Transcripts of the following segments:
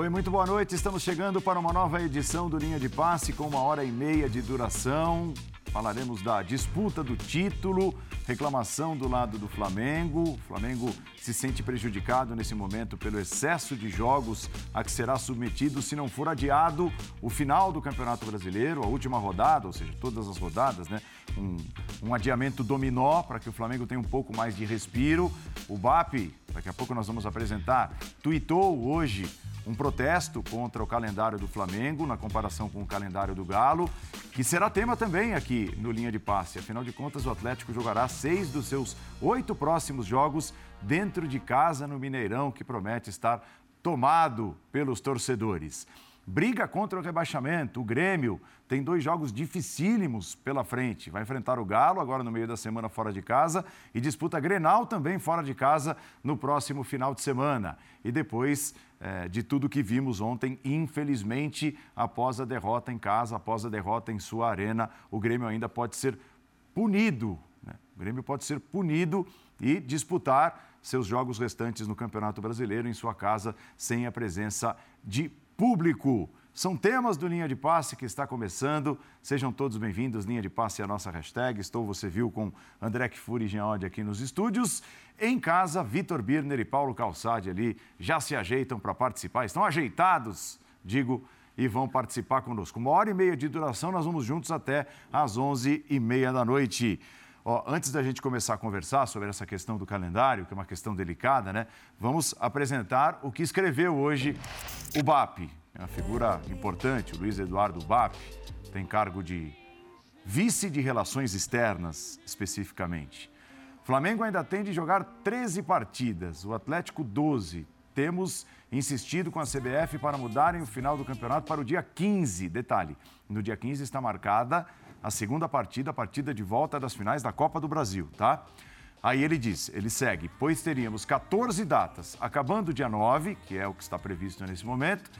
Oi, muito boa noite. Estamos chegando para uma nova edição do Linha de Passe com uma hora e meia de duração. Falaremos da disputa do título, reclamação do lado do Flamengo. O Flamengo se sente prejudicado nesse momento pelo excesso de jogos a que será submetido se não for adiado o final do Campeonato Brasileiro, a última rodada, ou seja, todas as rodadas, né? Um, um adiamento dominó para que o Flamengo tenha um pouco mais de respiro. O BAP, daqui a pouco nós vamos apresentar, tuitou hoje um protesto contra o calendário do Flamengo, na comparação com o calendário do Galo, que será tema também aqui no Linha de Passe. Afinal de contas, o Atlético jogará seis dos seus oito próximos jogos dentro de casa no Mineirão, que promete estar tomado pelos torcedores. Briga contra o rebaixamento. O Grêmio tem dois jogos dificílimos pela frente. Vai enfrentar o Galo agora no meio da semana fora de casa e disputa Grenal também fora de casa no próximo final de semana. E depois é, de tudo que vimos ontem, infelizmente, após a derrota em casa, após a derrota em sua arena, o Grêmio ainda pode ser punido. Né? O Grêmio pode ser punido e disputar seus jogos restantes no Campeonato Brasileiro em sua casa sem a presença de público. São temas do Linha de Passe que está começando. Sejam todos bem-vindos. Linha de Passe é a nossa hashtag. Estou, você viu, com André Kfouri e Geode aqui nos estúdios. Em casa, Vitor Birner e Paulo Calçade ali já se ajeitam para participar. Estão ajeitados, digo, e vão participar conosco. Uma hora e meia de duração, nós vamos juntos até às onze e meia da noite. Ó, antes da gente começar a conversar sobre essa questão do calendário, que é uma questão delicada, né? Vamos apresentar o que escreveu hoje o BAP. É uma figura importante, o Luiz Eduardo BAP, tem cargo de vice de relações externas, especificamente. Flamengo ainda tem de jogar 13 partidas, o Atlético 12. Temos insistido com a CBF para mudarem o final do campeonato para o dia 15. Detalhe: no dia 15 está marcada a segunda partida, a partida de volta das finais da Copa do Brasil, tá? Aí ele diz, ele segue, pois teríamos 14 datas, acabando dia 9, que é o que está previsto nesse momento.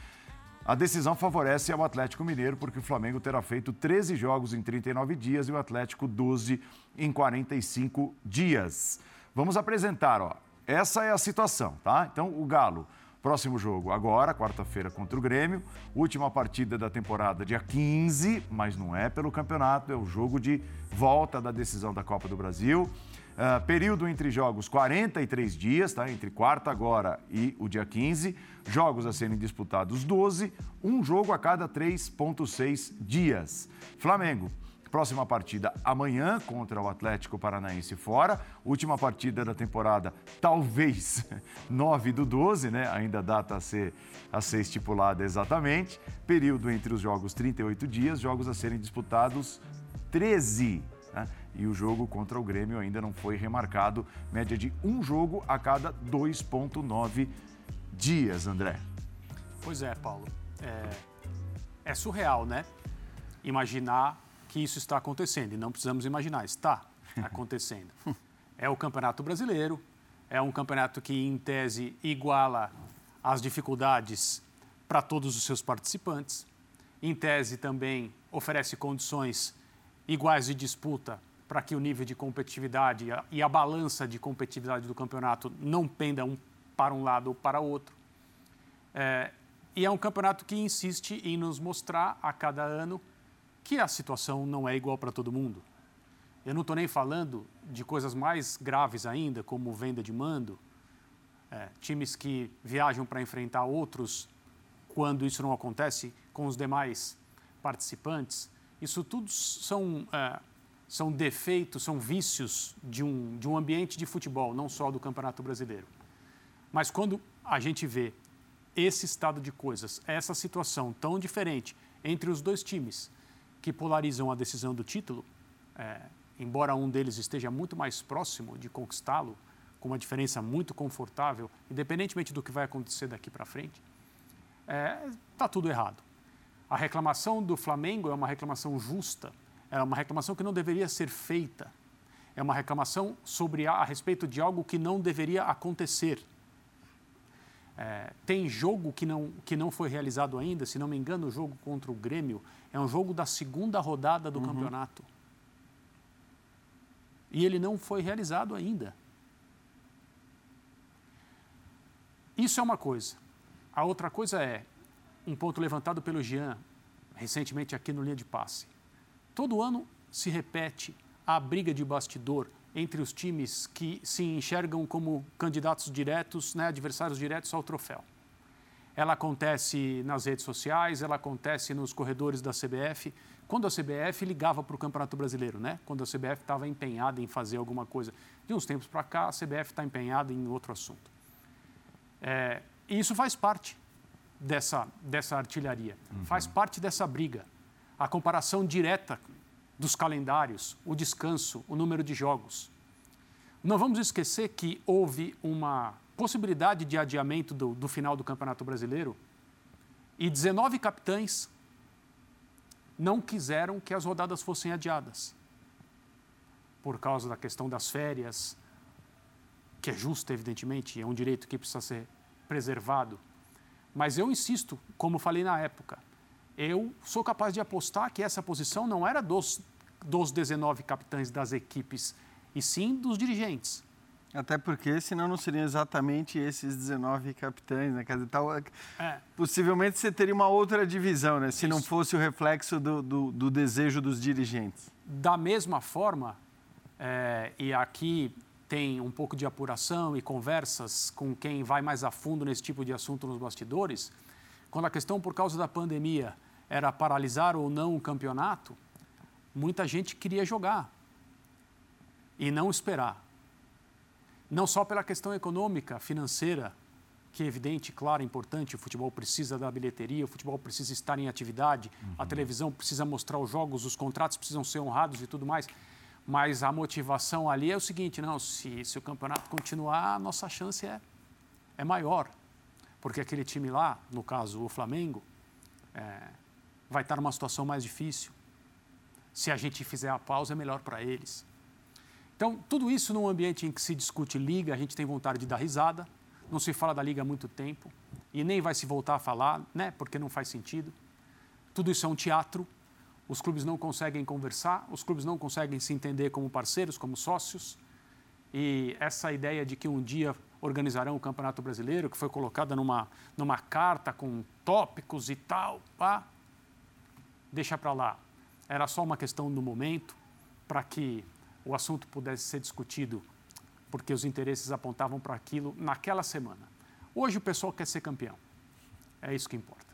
A decisão favorece ao Atlético Mineiro, porque o Flamengo terá feito 13 jogos em 39 dias e o Atlético 12 em 45 dias. Vamos apresentar, ó. Essa é a situação, tá? Então, o Galo Próximo jogo agora, quarta-feira, contra o Grêmio. Última partida da temporada, dia 15, mas não é pelo campeonato, é o jogo de volta da decisão da Copa do Brasil. Uh, período entre jogos, 43 dias, tá? Entre quarta agora e o dia 15. Jogos a serem disputados, 12. Um jogo a cada 3,6 dias. Flamengo, Próxima partida amanhã contra o Atlético Paranaense fora. Última partida da temporada, talvez 9 do 12, né? Ainda data a ser, a ser estipulada exatamente. Período entre os jogos 38 dias, jogos a serem disputados 13. Né? E o jogo contra o Grêmio ainda não foi remarcado. Média de um jogo a cada 2,9 dias, André. Pois é, Paulo. É, é surreal, né? Imaginar que isso está acontecendo. E não precisamos imaginar, está acontecendo. É o Campeonato Brasileiro, é um campeonato que, em tese, iguala as dificuldades para todos os seus participantes. Em tese, também oferece condições iguais de disputa para que o nível de competitividade e a balança de competitividade do campeonato não penda um para um lado ou para outro. É, e é um campeonato que insiste em nos mostrar a cada ano que a situação não é igual para todo mundo. Eu não estou nem falando de coisas mais graves ainda, como venda de mando, é, times que viajam para enfrentar outros quando isso não acontece com os demais participantes. Isso tudo são, é, são defeitos, são vícios de um, de um ambiente de futebol, não só do Campeonato Brasileiro. Mas quando a gente vê esse estado de coisas, essa situação tão diferente entre os dois times, que polarizam a decisão do título, é, embora um deles esteja muito mais próximo de conquistá-lo, com uma diferença muito confortável, independentemente do que vai acontecer daqui para frente, está é, tá tudo errado. A reclamação do Flamengo é uma reclamação justa, é uma reclamação que não deveria ser feita, é uma reclamação sobre a, a respeito de algo que não deveria acontecer. É, tem jogo que não, que não foi realizado ainda, se não me engano, o jogo contra o Grêmio é um jogo da segunda rodada do uhum. campeonato. E ele não foi realizado ainda. Isso é uma coisa. A outra coisa é um ponto levantado pelo Jean recentemente aqui no Linha de Passe. Todo ano se repete a briga de bastidor entre os times que se enxergam como candidatos diretos, né, adversários diretos ao troféu. Ela acontece nas redes sociais, ela acontece nos corredores da CBF. Quando a CBF ligava para o Campeonato Brasileiro, né? quando a CBF estava empenhada em fazer alguma coisa. De uns tempos para cá, a CBF está empenhada em outro assunto. É, e isso faz parte dessa, dessa artilharia, uhum. faz parte dessa briga. A comparação direta dos calendários, o descanso, o número de jogos. Não vamos esquecer que houve uma possibilidade de adiamento do, do final do Campeonato Brasileiro e 19 capitães não quiseram que as rodadas fossem adiadas. Por causa da questão das férias, que é justa, evidentemente, é um direito que precisa ser preservado. Mas eu insisto, como falei na época, eu sou capaz de apostar que essa posição não era dos dos 19 capitães das equipes, e sim dos dirigentes. Até porque, senão não seriam exatamente esses 19 capitães, né? Quer dizer, tal, é. Possivelmente você teria uma outra divisão, né? Se Isso. não fosse o reflexo do, do, do, desejo dos dirigentes. Da mesma forma, é, e aqui tem um pouco de apuração e conversas com quem vai mais a fundo nesse tipo de assunto nos bastidores, quando a questão por causa da pandemia era paralisar ou não o campeonato, muita gente queria jogar e não esperar. Não só pela questão econômica, financeira, que é evidente, claro, importante, o futebol precisa da bilheteria, o futebol precisa estar em atividade, uhum. a televisão precisa mostrar os jogos, os contratos precisam ser honrados e tudo mais. Mas a motivação ali é o seguinte, não, se, se o campeonato continuar, a nossa chance é, é maior. Porque aquele time lá, no caso o Flamengo, é, vai estar numa situação mais difícil. Se a gente fizer a pausa, é melhor para eles. Então, tudo isso num ambiente em que se discute liga, a gente tem vontade de dar risada, não se fala da liga há muito tempo e nem vai se voltar a falar, né, porque não faz sentido. Tudo isso é um teatro. Os clubes não conseguem conversar, os clubes não conseguem se entender como parceiros, como sócios. E essa ideia de que um dia organizarão o Campeonato Brasileiro, que foi colocada numa, numa carta com tópicos e tal, pá, deixa para lá. Era só uma questão do momento para que o assunto pudesse ser discutido, porque os interesses apontavam para aquilo naquela semana. Hoje o pessoal quer ser campeão. É isso que importa.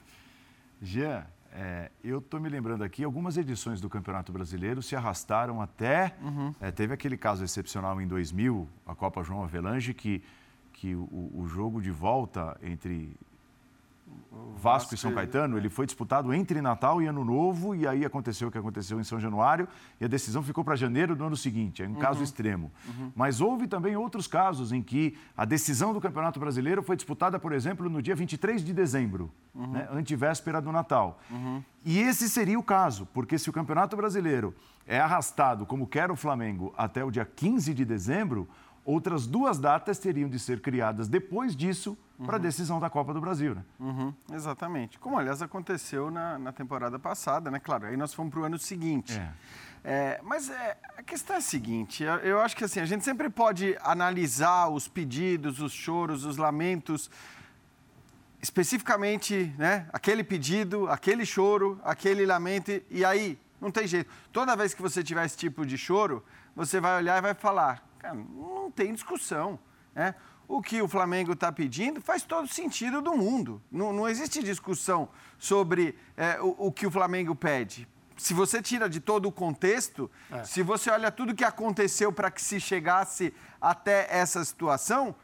Jean, é, eu estou me lembrando aqui, algumas edições do Campeonato Brasileiro se arrastaram até. Uhum. É, teve aquele caso excepcional em 2000, a Copa João Avelange, que, que o, o jogo de volta entre Vasco e São Caetano, ele foi disputado entre Natal e Ano Novo, e aí aconteceu o que aconteceu em São Januário, e a decisão ficou para janeiro do ano seguinte, é um uhum. caso extremo. Uhum. Mas houve também outros casos em que a decisão do Campeonato Brasileiro foi disputada, por exemplo, no dia 23 de dezembro, uhum. né, antivéspera do Natal. Uhum. E esse seria o caso, porque se o Campeonato Brasileiro é arrastado, como quer o Flamengo, até o dia 15 de dezembro, outras duas datas teriam de ser criadas depois disso uhum. para a decisão da Copa do Brasil. Né? Uhum, exatamente. Como, aliás, aconteceu na, na, temporada passada, né? Claro, aí nós fomos para o ano seguinte. É. É, mas é, a questão é a seguinte: eu, acho que assim, a gente sempre pode analisar os pedidos, os choros, os lamentos especificamente, né, aquele pedido, aquele choro, aquele lamento, e aí, não tem jeito. Toda vez que você tiver esse tipo de choro, você vai olhar e vai falar: Cara, não tem discussão. Né? O que o Flamengo está pedindo faz todo sentido do mundo. Não, não existe discussão sobre é, o, o, que o Flamengo pede. Se você tira de todo o contexto, é. se você olha tudo o que aconteceu para que se chegasse até essa situação,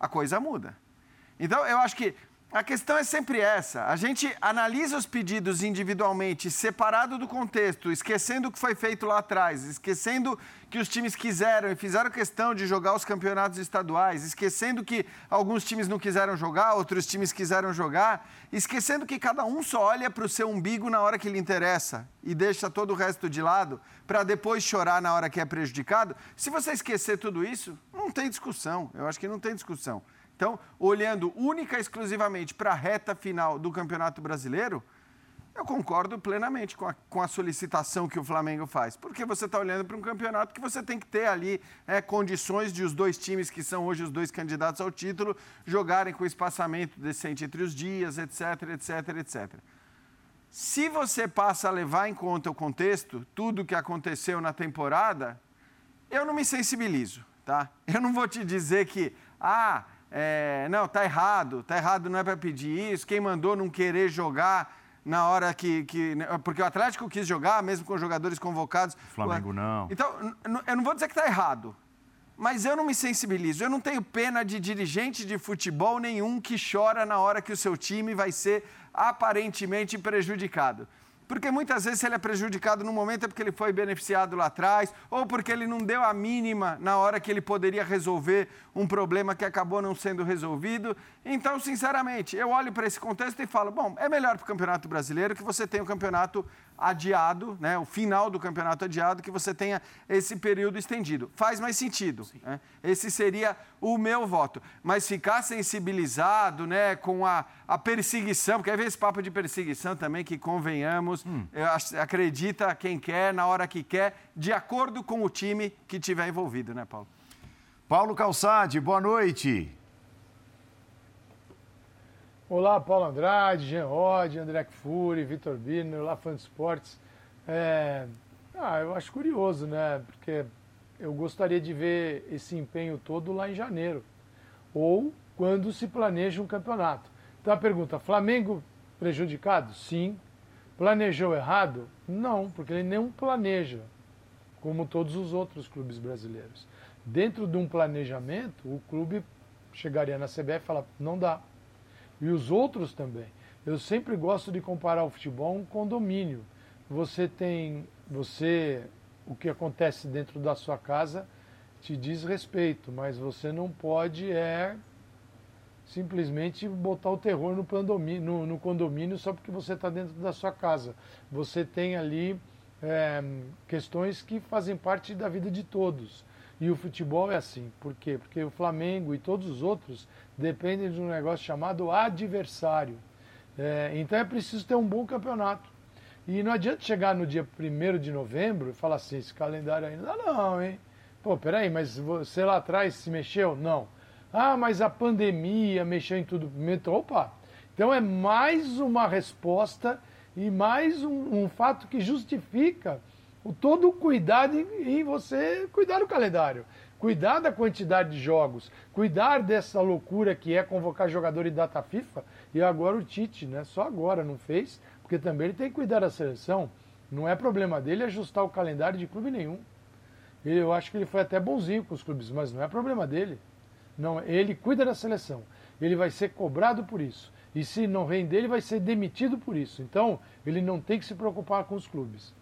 a coisa muda. Então, eu acho que a questão é sempre essa. A gente analisa os pedidos individualmente, separado do contexto, esquecendo o que foi feito lá atrás, esquecendo que os times quiseram e fizeram questão de jogar os campeonatos estaduais, esquecendo que alguns times não quiseram jogar, outros times quiseram jogar, esquecendo que cada um só olha para o seu umbigo na hora que lhe interessa e deixa todo o resto de lado para depois chorar na hora que é prejudicado. Se você esquecer tudo isso, não tem discussão. Eu acho que não tem discussão. Então, olhando única e exclusivamente para a reta final do Campeonato Brasileiro, eu concordo plenamente com a, com a solicitação que o Flamengo faz, porque você está olhando para um campeonato que você tem que ter ali é, condições de os dois times que são hoje os dois candidatos ao título jogarem com espaçamento decente entre os dias, etc, etc, etc. Se você passa a levar em conta o contexto, tudo o que aconteceu na temporada, eu não me sensibilizo, tá? Eu não vou te dizer que, ah, é, não, tá errado, tá errado, não é para pedir isso, quem mandou não querer jogar na hora que, que. Né, porque o Atlético quis jogar, mesmo com jogadores convocados. O Flamengo não. Então, eu não vou dizer que está errado, mas eu não me sensibilizo. Eu não tenho pena de dirigente de futebol nenhum que chora na hora que o seu time vai ser aparentemente prejudicado. Porque muitas vezes, ele é prejudicado no momento, é porque ele foi beneficiado lá atrás, ou porque ele não deu a mínima na hora que ele poderia resolver um problema que acabou não sendo resolvido. Então, sinceramente, eu olho para esse contexto e falo: bom, é melhor para o Campeonato Brasileiro que você tenha o campeonato adiado, né, o final do campeonato adiado, que você tenha esse período estendido. Faz mais sentido. Né? Esse seria o meu voto. Mas ficar sensibilizado né, com a, a perseguição, porque aí vem esse papo de perseguição também, que convenhamos, hum. acredita quem quer, na hora que quer, de acordo com o time que tiver envolvido, né, Paulo? Paulo Calçade, boa noite. Olá, Paulo Andrade, Jean Rod, André Fury, Vitor Birner, olá, fã de esportes. É... Ah, eu acho curioso, né? Porque eu gostaria de ver esse empenho todo lá em janeiro. Ou quando se planeja um campeonato. Então a pergunta, Flamengo prejudicado? Sim. Planejou errado? Não, porque ele não planeja, como todos os outros clubes brasileiros. Dentro de um planejamento, o clube chegaria na CBF e falar, não dá e os outros também. Eu sempre gosto de comparar o futebol a um condomínio. Você tem, você, o que acontece dentro da sua casa te diz respeito, mas você não pode é simplesmente botar o terror no, condomínio, no, no condomínio só porque você está dentro da sua casa. Você tem ali é, questões que fazem parte da vida de todos. E o futebol é assim. Por quê? Porque o Flamengo e todos os outros dependem de um negócio chamado adversário. É, então é preciso ter um bom campeonato. E não adianta chegar no dia 1 de novembro e falar assim, esse calendário ainda não não, hein? Pô, peraí, mas você lá atrás se mexeu? Não. Ah, mas a pandemia mexeu em tudo. Opa! Então é mais uma resposta e mais um, um fato que justifica o todo o cuidado em, em você cuidar do calendário cuidar da quantidade de jogos, cuidar dessa loucura que é convocar jogador em data FIFA. E agora o Tite, né? Só agora não fez, porque também ele tem que cuidar da seleção. Não é problema dele ajustar o calendário de clube nenhum. Eu acho que ele foi até bonzinho com os clubes, mas não é problema dele. Não, ele cuida da seleção. Ele vai ser cobrado por isso. E se não render, ele vai ser demitido por isso. Então, ele não tem que se preocupar com os clubes.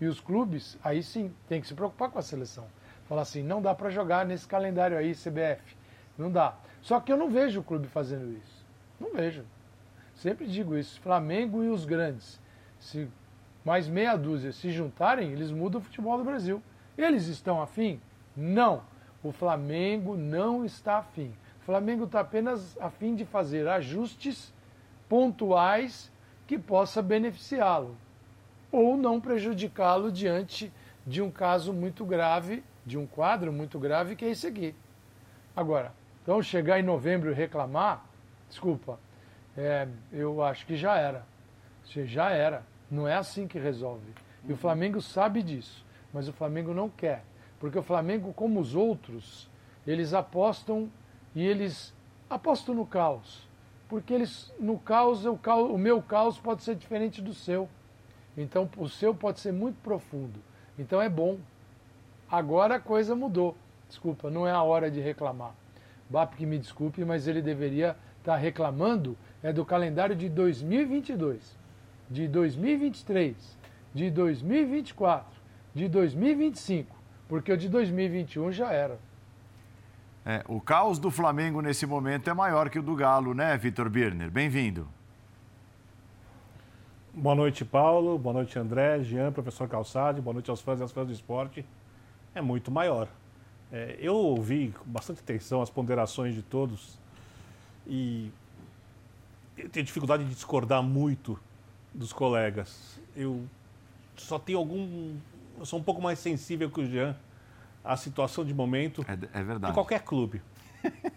E os clubes, aí sim, tem que se preocupar com a seleção. Falar assim, não dá para jogar nesse calendário aí, CBF. Não dá. Só que eu não vejo o clube fazendo isso. Não vejo. Sempre digo isso. Flamengo e os grandes. Se mais meia dúzia se juntarem, eles mudam o futebol do Brasil. Eles estão afim? Não. O Flamengo não está afim. O Flamengo está apenas afim de fazer ajustes pontuais que possa beneficiá-lo ou não prejudicá-lo diante de um caso muito grave de um quadro muito grave que é esse aqui. Agora, então chegar em novembro e reclamar, desculpa, é, eu acho que já era. Já era. Não é assim que resolve. E o uhum. Flamengo sabe disso, mas o Flamengo não quer. Porque o Flamengo, como os outros, eles apostam e eles apostam no caos. Porque eles, no caos, o, caos, o meu caos pode ser diferente do seu. Então, o seu pode ser muito profundo. Então, é bom. Agora a coisa mudou. Desculpa, não é a hora de reclamar. BAP que me desculpe, mas ele deveria estar tá reclamando é do calendário de 2022, de 2023, de 2024, de 2025, porque o de 2021 já era. É, o caos do Flamengo nesse momento é maior que o do Galo, né, Vitor Birner? Bem-vindo. Boa noite, Paulo. Boa noite, André, Jean, professor Calçade. Boa noite aos fãs e às fãs do esporte é muito maior. É, eu ouvi com bastante atenção as ponderações de todos e eu tenho dificuldade de discordar muito dos colegas. Eu só tenho algum. Eu sou um pouco mais sensível que o Jean à situação de momento É, é verdade. de qualquer clube.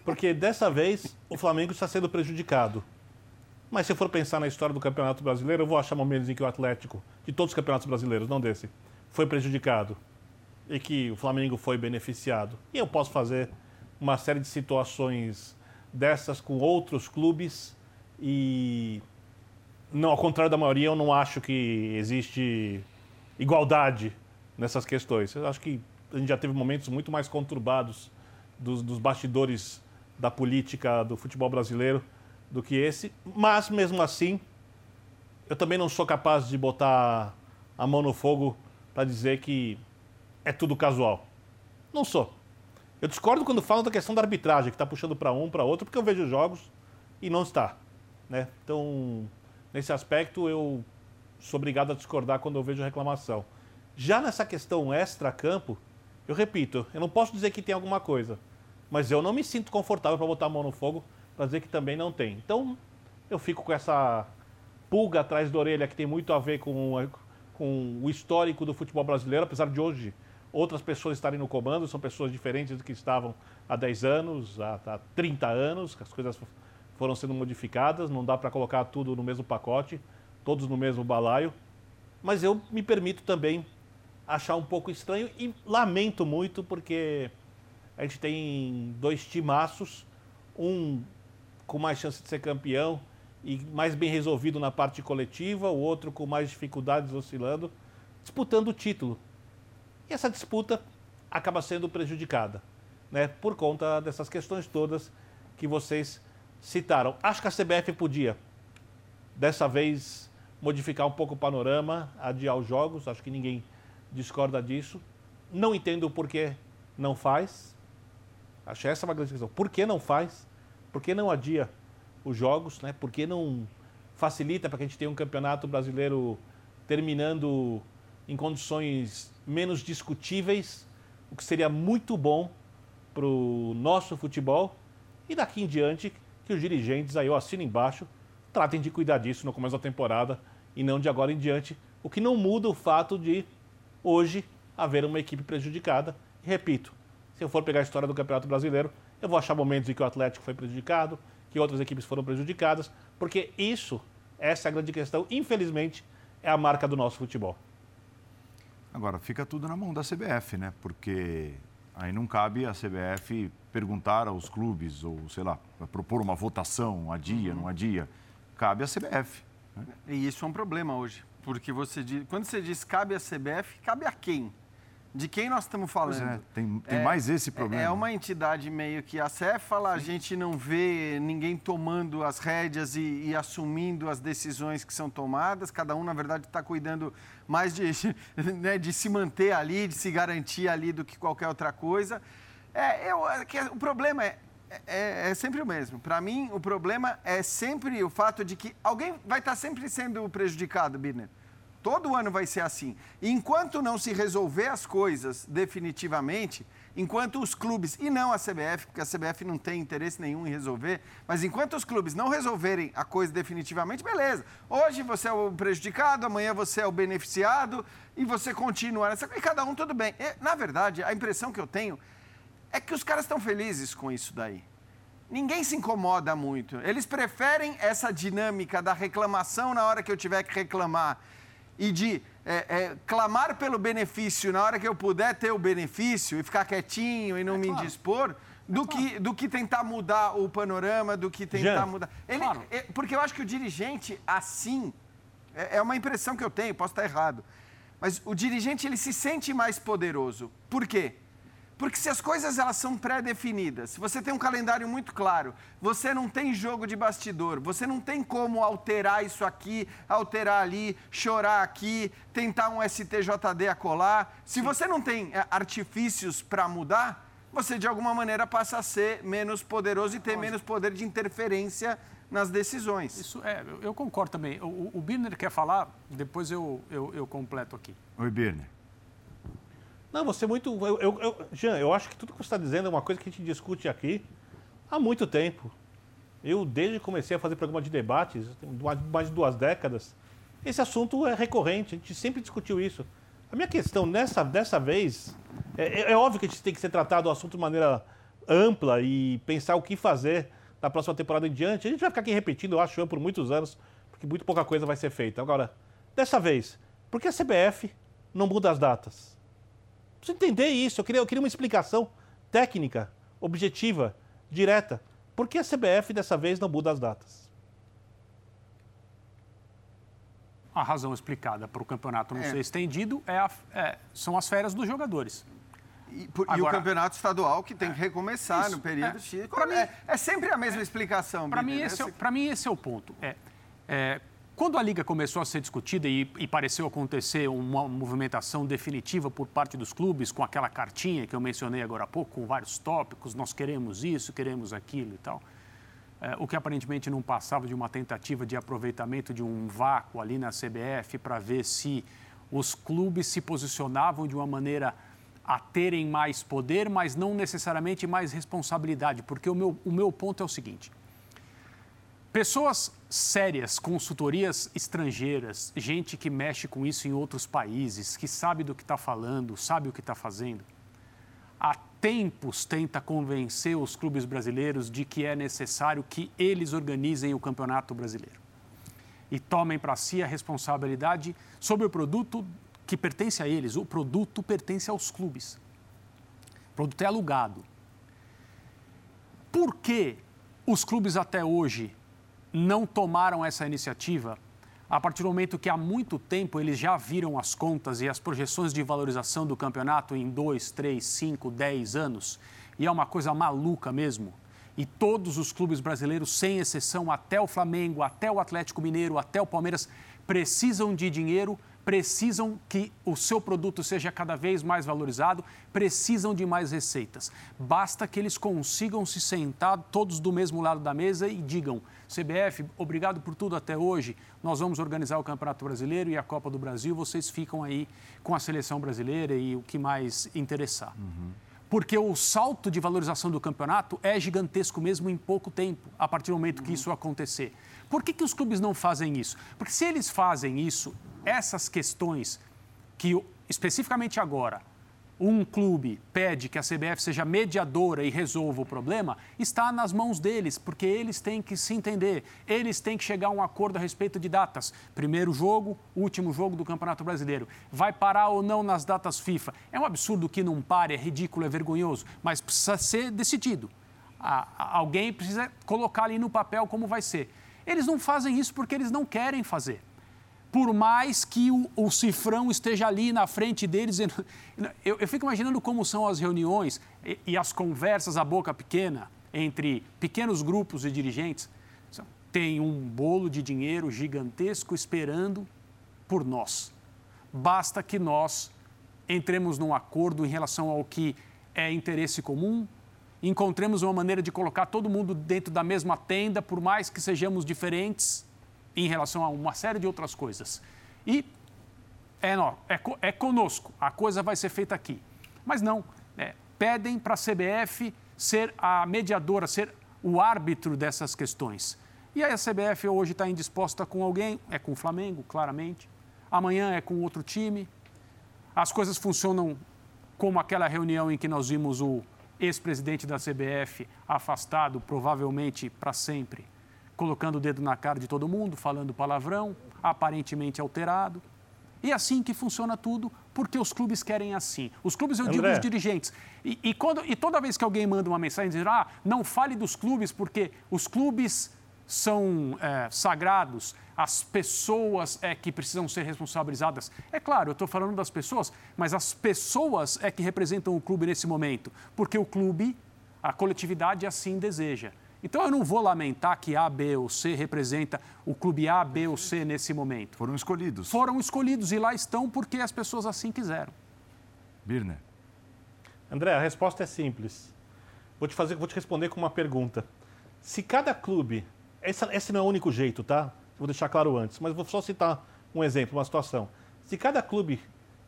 Porque dessa vez o Flamengo está sendo prejudicado. Mas se eu for pensar na história do Campeonato Brasileiro, eu vou achar momentos em que o Atlético, de todos os campeonatos brasileiros, não desse, foi prejudicado e que o Flamengo foi beneficiado. E eu posso fazer uma série de situações dessas com outros clubes e não, ao contrário da maioria, eu não acho que existe igualdade nessas questões. Eu acho que a gente já teve momentos muito mais conturbados dos, dos bastidores da política do futebol brasileiro do que esse, mas mesmo assim, eu também não sou capaz de botar a mão no fogo para dizer que é tudo casual. Não sou. Eu discordo quando falam da questão da arbitragem, que está puxando para um, para outro, porque eu vejo jogos e não está. Né? Então, nesse aspecto, eu sou obrigado a discordar quando eu vejo reclamação. Já nessa questão extra-campo, eu repito, eu não posso dizer que tem alguma coisa, mas eu não me sinto confortável para botar a mão no fogo para dizer que também não tem. Então, eu fico com essa pulga atrás da orelha que tem muito a ver com, com o histórico do futebol brasileiro, apesar de hoje outras pessoas estarem no comando, são pessoas diferentes do que estavam há 10 anos, há, há 30 anos, as coisas foram sendo modificadas, não dá para colocar tudo no mesmo pacote, todos no mesmo balaio. Mas eu me permito também achar um pouco estranho e lamento muito porque a gente tem dois timaços, um com mais chance de ser campeão e mais bem resolvido na parte coletiva, o outro com mais dificuldades oscilando, disputando o título. E essa disputa acaba sendo prejudicada, né, por conta dessas questões todas que vocês citaram. Acho que a CBF podia, dessa vez, modificar um pouco o panorama, adiar os jogos, acho que ninguém discorda disso. Não entendo por que não faz. Acho essa uma grande questão. Por que não faz? Por que não adia os jogos? Né? Por que não facilita para que a gente tenha um campeonato brasileiro terminando em condições menos discutíveis, o que seria muito bom para o nosso futebol. E daqui em diante, que os dirigentes, aí eu assino embaixo, tratem de cuidar disso no começo da temporada e não de agora em diante, o que não muda o fato de hoje haver uma equipe prejudicada. E repito, se eu for pegar a história do Campeonato Brasileiro, eu vou achar momentos em que o Atlético foi prejudicado, que outras equipes foram prejudicadas, porque isso, essa é a grande questão, infelizmente, é a marca do nosso futebol. Agora, fica tudo na mão da CBF, né? Porque aí não cabe a CBF perguntar aos clubes, ou sei lá, propor uma votação, adia, não adia. Cabe à CBF. né? E isso é um problema hoje. Porque você diz, quando você diz cabe à CBF, cabe a quem? De quem nós estamos falando? É, tem, tem É, mais esse problema. É uma entidade meio que a CEF fala, a gente não vê ninguém tomando as rédeas e, e assumindo as decisões que são tomadas. Cada um, na verdade, está cuidando mais de, né, de se manter ali, de se garantir ali do que qualquer outra coisa. É, eu, é o problema é, é, é sempre o mesmo. Para mim, o problema é sempre o fato de que alguém vai estar sempre sendo prejudicado, Birner. Todo ano vai ser assim. Enquanto não se resolver as coisas definitivamente, enquanto os clubes, e não a CBF, porque a CBF não tem interesse nenhum em resolver, mas enquanto os clubes não resolverem a coisa definitivamente, beleza. Hoje você é o prejudicado, amanhã você é o beneficiado, e você continua nessa. E cada um tudo bem. E, na verdade, a impressão que eu tenho é que os caras estão felizes com isso daí. Ninguém se incomoda muito. Eles preferem essa dinâmica da reclamação na hora que eu tiver que reclamar e de é, é, clamar pelo benefício na hora que eu puder ter o benefício e ficar quietinho e não me claro. indispor, do, que, do que tentar mudar o panorama, do que tentar Jean, mudar. Ele, claro. é, porque eu acho que o dirigente, assim, é, é uma impressão que eu tenho, posso estar errado, mas o dirigente ele se sente mais poderoso. Por quê? Porque se as coisas elas são pré-definidas, se você tem um calendário muito claro, você não tem jogo de bastidor, você não tem como alterar isso aqui, alterar ali, chorar aqui, tentar um STJD a colar. Se você não tem é, artifícios para mudar, você de alguma maneira passa a ser menos poderoso e ter menos poder de interferência nas decisões. Isso é, eu- concordo também. O, o- o Birner quer falar, depois eu, eu, eu completo aqui. Oi, Birner. Não, você é muito. Eu, eu, eu- Jean, eu acho que tudo que você está dizendo é uma coisa que a gente discute aqui há muito tempo. Eu, desde que comecei a fazer programa de debates, mais de duas décadas, esse assunto é recorrente, a gente sempre discutiu isso. A minha questão nessa, dessa vez, é, é, é óbvio que a gente tem que ser tratado o assunto de maneira ampla e pensar o que fazer na próxima temporada em diante. A gente vai ficar aqui repetindo, eu acho, por muitos anos, porque muito pouca coisa vai ser feita. Agora, dessa vez, por que a CBF não muda as datas? Preciso entender isso. Eu queria, eu queria uma explicação técnica, objetiva, direta. Por que a CBF dessa vez não muda as datas? A razão explicada para o campeonato não é. ser estendido é, a, é são as férias dos jogadores. E, por, Agora, e, o campeonato estadual que tem é, que recomeçar isso, no período é, X. Mim, é, é, sempre a mesma explicação. Para mim, esse é, mim, esse é o ponto. É, é, quando a liga começou a ser discutida e, e, pareceu acontecer uma movimentação definitiva por parte dos clubes, com aquela cartinha que eu mencionei agora há pouco, com vários tópicos, nós queremos isso, queremos aquilo e tal é, o que aparentemente não passava de uma tentativa de aproveitamento de um vácuo ali na CBF para ver se os clubes se posicionavam de uma maneira a terem mais poder, mas não necessariamente mais responsabilidade, porque o meu, o meu ponto é o seguinte: pessoas sérias, consultorias estrangeiras, gente que mexe com isso em outros países, que sabe do que está falando, sabe o que está fazendo, há tempos tenta convencer os clubes brasileiros de que é necessário que eles organizem o Campeonato Brasileiro e tomem para si a responsabilidade sobre o produto que pertence a eles. O produto pertence aos clubes. O produto é alugado. Por que os clubes até hoje não tomaram essa iniciativa? a partir do momento que há muito tempo eles já viram as contas e as projeções de valorização do campeonato em 2, 3, 5, 10 anos, e é uma coisa maluca mesmo. E todos os clubes brasileiros, sem exceção, até o Flamengo, até o Atlético Mineiro, até o Palmeiras, precisam de dinheiro precisam que o seu produto seja cada vez mais valorizado, precisam de mais receitas. Basta que eles consigam se sentar todos do mesmo lado da mesa e digam: CBF, obrigado por tudo até hoje. Nós vamos organizar o Campeonato Brasileiro e a Copa do Brasil. Vocês ficam aí com a seleção brasileira e o que mais interessar. Uhum. Porque o salto de valorização do campeonato é gigantesco mesmo em pouco tempo, a partir do momento que isso acontecer. Por que, que os clubes não fazem isso? Porque se eles fazem isso, essas questões que, especificamente agora, um clube pede que a CBF seja mediadora e resolva o problema, está nas mãos deles, porque eles têm que se entender, eles têm que chegar a um acordo a respeito de datas. Primeiro jogo, último jogo do Campeonato Brasileiro. Vai parar ou não nas datas FIFA? É um absurdo que não pare, é ridículo, é vergonhoso, mas precisa ser decidido. alguém precisa colocar ali no papel como vai ser. Eles não fazem isso porque eles não querem fazer. Por mais que o, o cifrão esteja ali na frente deles. Eu, eu fico imaginando como são as reuniões e, e as conversas à boca pequena entre pequenos grupos de dirigentes. Tem um bolo de dinheiro gigantesco esperando por nós. Basta que nós entremos num acordo em relação ao que é interesse comum, encontremos uma maneira de colocar todo mundo dentro da mesma tenda, por mais que sejamos diferentes em relação a uma série de outras coisas. E é, não, é, é conosco, a coisa vai ser feita aqui. Mas não, é, pedem para a CBF ser a mediadora, ser o árbitro dessas questões. E aí a CBF hoje está indisposta com alguém, é com o Flamengo, claramente. Amanhã é com outro time. As coisas funcionam como aquela reunião em que nós vimos o ex-presidente da CBF afastado, provavelmente para sempre, colocando o dedo na cara de todo mundo, falando palavrão, aparentemente alterado. E é assim que funciona tudo, porque os clubes querem assim. Os clubes, eu André. digo os dirigentes. E, e, quando, e toda vez que alguém manda uma mensagem dizendo, ah, não fale dos clubes, porque os clubes são é, sagrados, as pessoas é que precisam ser responsabilizadas. É claro, eu estou falando das pessoas, mas as pessoas é que representam o clube nesse momento, porque o clube, a coletividade assim deseja. Então eu não vou lamentar que A, B ou C representa o clube A, B ou C nesse momento. Foram escolhidos. Foram escolhidos e lá estão porque as pessoas assim quiseram. Birner. André, a resposta é simples. Vou te, fazer, vou te responder com uma pergunta. Se cada clube esse, esse não é o único jeito, tá? Vou deixar claro antes, mas vou só citar um exemplo, uma situação. Se cada clube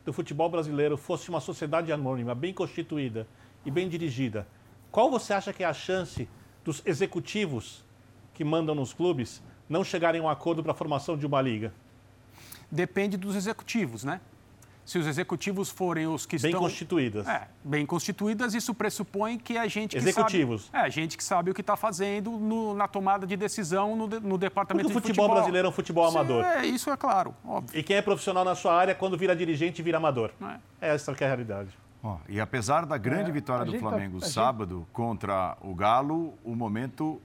do futebol brasileiro fosse uma sociedade anônima, bem constituída e bem dirigida, qual você acha que é a chance dos executivos que mandam nos clubes não chegarem a um acordo para a formação de uma liga? Depende dos executivos, né? Se os executivos forem os que bem estão... constituídas. É, bem constituídas, isso pressupõe que a gente que Executivos. sabe... É, gente que sabe o que está fazendo no, na tomada de decisão no, de, no departamento Porque o de futebol, futebol brasileiro é um futebol Sim, amador. É, isso é claro, óbvio. E quem é profissional na sua área, quando vira dirigente, vira amador. É. Essa que é a realidade. E apesar da grande É, vitória do gente tá- Flamengo gente- sábado contra o Galo, o momento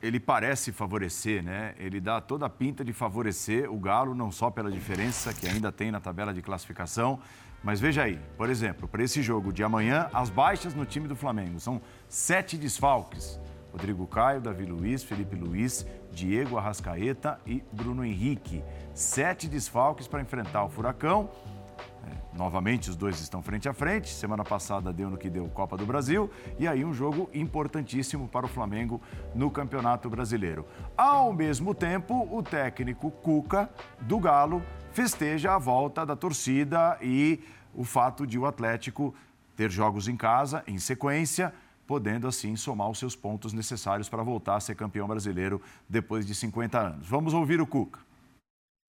ele parece favorecer, né? Ele dá toda a pinta de favorecer o Galo, não só pela diferença que ainda tem na tabela de classificação, mas veja aí, por exemplo, para esse jogo de amanhã, as baixas no time do Flamengo são sete desfalques. Rodrigo Caio, Davi Luiz, Felipe Luiz, Diego Arrascaeta e Bruno Henrique. Sete desfalques para enfrentar o Furacão. Novamente, os dois estão frente a frente. Semana passada deu no que deu Copa do Brasil. E aí, um jogo importantíssimo para o Flamengo no Campeonato Brasileiro. Ao mesmo tempo, o técnico Cuca, do Galo, festeja a volta da torcida e o fato de o Atlético ter jogos em casa, em sequência, podendo assim somar os seus pontos necessários para voltar a ser campeão brasileiro depois de 50 anos. Vamos ouvir o Cuca.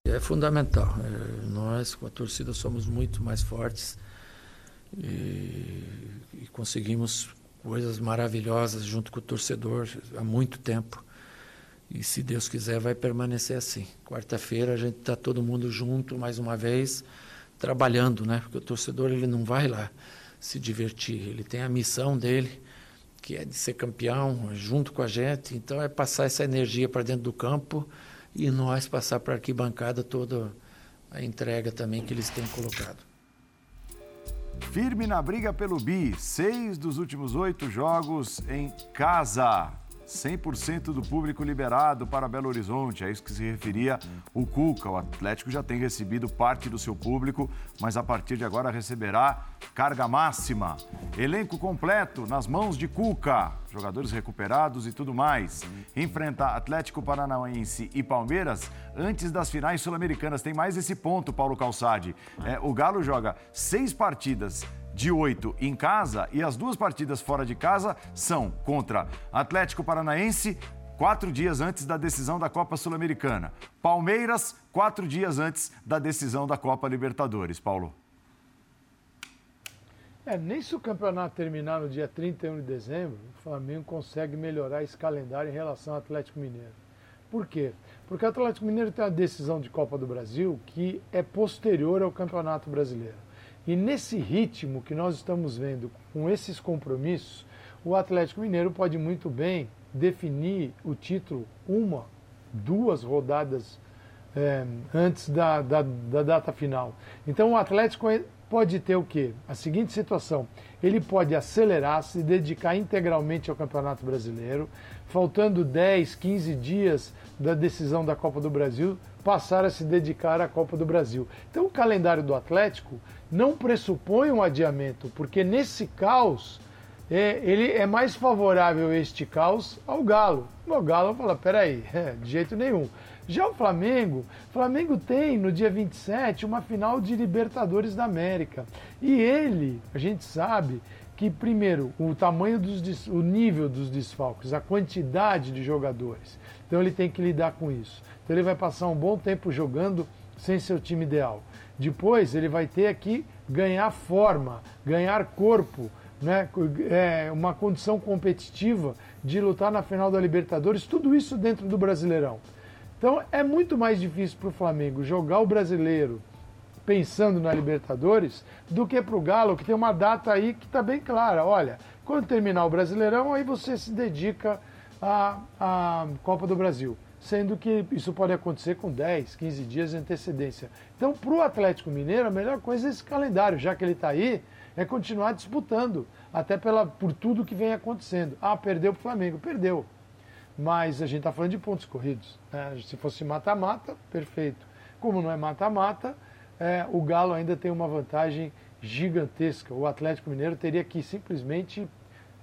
É fundamental. É, Nós, com a torcida, somos muito mais fortes e, e conseguimos coisas maravilhosas junto com o torcedor há muito tempo. E se Deus quiser, vai permanecer assim. Quarta-feira a gente está todo mundo junto, mais uma vez, trabalhando, né? Porque o torcedor ele não vai lá se divertir, ele tem a missão dele, que é de ser campeão, junto com a gente. Então é passar essa energia para dentro do campo e nós passar para a arquibancada toda a entrega também que eles têm colocado. Firme na briga pelo bi, seis dos últimos oito jogos em casa. 100% do público liberado para Belo Horizonte, é isso que se referia o Cuca. O Atlético já tem recebido parte do seu público, mas a partir de agora receberá carga máxima. Elenco completo nas mãos de Cuca, jogadores recuperados e tudo mais. Enfrenta Atlético Paranaense e Palmeiras antes das finais sul-americanas. Tem mais esse ponto, Paulo Calçade. É, o Galo joga seis partidas de oito em casa e as duas partidas fora de casa são contra Atlético Paranaense, quatro dias antes da decisão da Copa Sul-Americana. Palmeiras, quatro dias antes da decisão da Copa Libertadores. Paulo. É, nem se o campeonato terminar no dia 31 de dezembro, o Flamengo consegue melhorar esse calendário em relação ao Atlético Mineiro. Por quê? Porque o Atlético Mineiro tem uma decisão de Copa do Brasil que é posterior ao Campeonato Brasileiro. E nesse ritmo que nós estamos vendo, com esses compromissos, o Atlético Mineiro pode muito bem definir o título uma, duas rodadas é, antes da, da, da data final. Então o Atlético pode ter o quê? A seguinte situação: ele pode acelerar, se dedicar integralmente ao Campeonato Brasileiro, faltando 10, 15 dias da decisão da Copa do Brasil, passar a se dedicar à Copa do Brasil. Então o calendário do Atlético não pressupõe um adiamento, porque nesse caos é, ele é mais favorável este caos ao Galo. O Galo fala, peraí, de jeito nenhum. Já o Flamengo, Flamengo tem no dia 27 uma final de Libertadores da América. E ele, a gente sabe que primeiro o tamanho dos o nível dos desfalques, a quantidade de jogadores. Então ele tem que lidar com isso. Então ele vai passar um bom tempo jogando sem seu time ideal. Depois ele vai ter que ganhar forma, ganhar corpo, né? É, uma condição competitiva de lutar na final da Libertadores, tudo isso dentro do Brasileirão. Então é muito mais difícil para o Flamengo jogar o brasileiro pensando na Libertadores do que para o Galo, que tem uma data aí que está bem clara. Olha, quando terminar o Brasileirão, aí você se dedica à, à Copa do Brasil. Sendo que isso pode acontecer com 10, 15 dias de antecedência. Então, para o Atlético Mineiro, a melhor coisa é esse calendário, já que ele está aí, é continuar disputando, até pela, por tudo que vem acontecendo. Ah, perdeu para o Flamengo, perdeu. Mas a gente está falando de pontos corridos. Né? Se fosse mata-mata, perfeito. Como não é mata-mata, é, o Galo ainda tem uma vantagem gigantesca. O Atlético Mineiro teria que simplesmente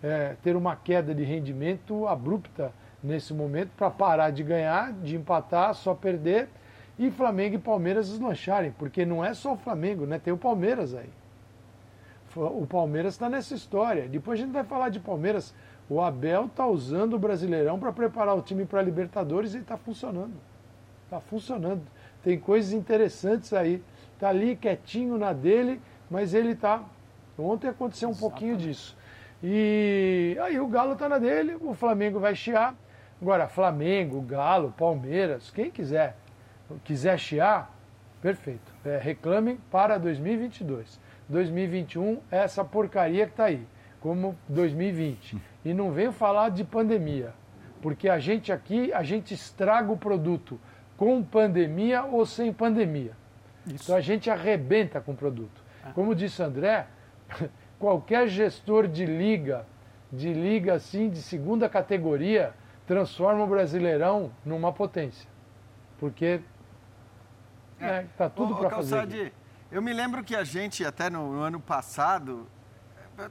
é, ter uma queda de rendimento abrupta nesse momento para parar de ganhar, de empatar, só perder e Flamengo e Palmeiras deslancharem, porque não é só o Flamengo, né? Tem o Palmeiras aí. O Palmeiras está nessa história. Depois a gente vai falar de Palmeiras O Abel está usando o Brasileirão para preparar o time para a Libertadores e está funcionando. Está funcionando. Tem coisas interessantes aí. Está ali quietinho na dele, mas ele está. Ontem aconteceu um Exatamente. pouquinho disso. E aí o Galo está na dele, o Flamengo vai chiar. Agora, Flamengo, Galo, Palmeiras, quem quiser, quiser chiar, perfeito. É, reclamem para 2022. 2021 é essa porcaria que está aí, como 2020. E não venho falar de pandemia, porque a gente aqui, a gente estraga o produto com pandemia ou sem pandemia. Isso. Então a gente arrebenta com o produto. É. Como disse André, qualquer gestor de liga, de liga assim, de segunda categoria, transforma o Brasileirão numa potência. Porque está é, tá tudo para fazer. Eu me lembro que a gente, até no, no ano passado,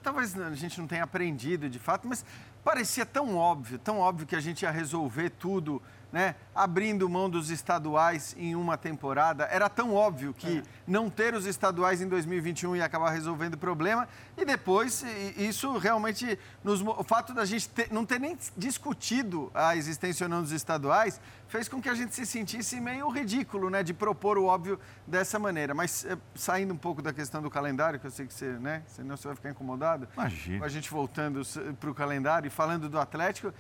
talvez a gente não tenha aprendido de fato, mas parecia tão óbvio, tão óbvio que a gente ia resolver tudo né, abrindo mão dos estaduais em uma temporada. Era tão óbvio que é. não ter os estaduais em 2021 ia acabar resolvendo o problema. E depois, isso realmente, nos, o fato da gente ter, não ter nem discutido a existência ou não dos estaduais, fez com que a gente se sentisse meio ridículo, né, de propor o óbvio dessa maneira. Mas é, saindo um pouco da questão do calendário, que eu sei que você, né, senão você vai ficar incomodado. Imagina. A gente voltando para o calendário e falando do Atlético,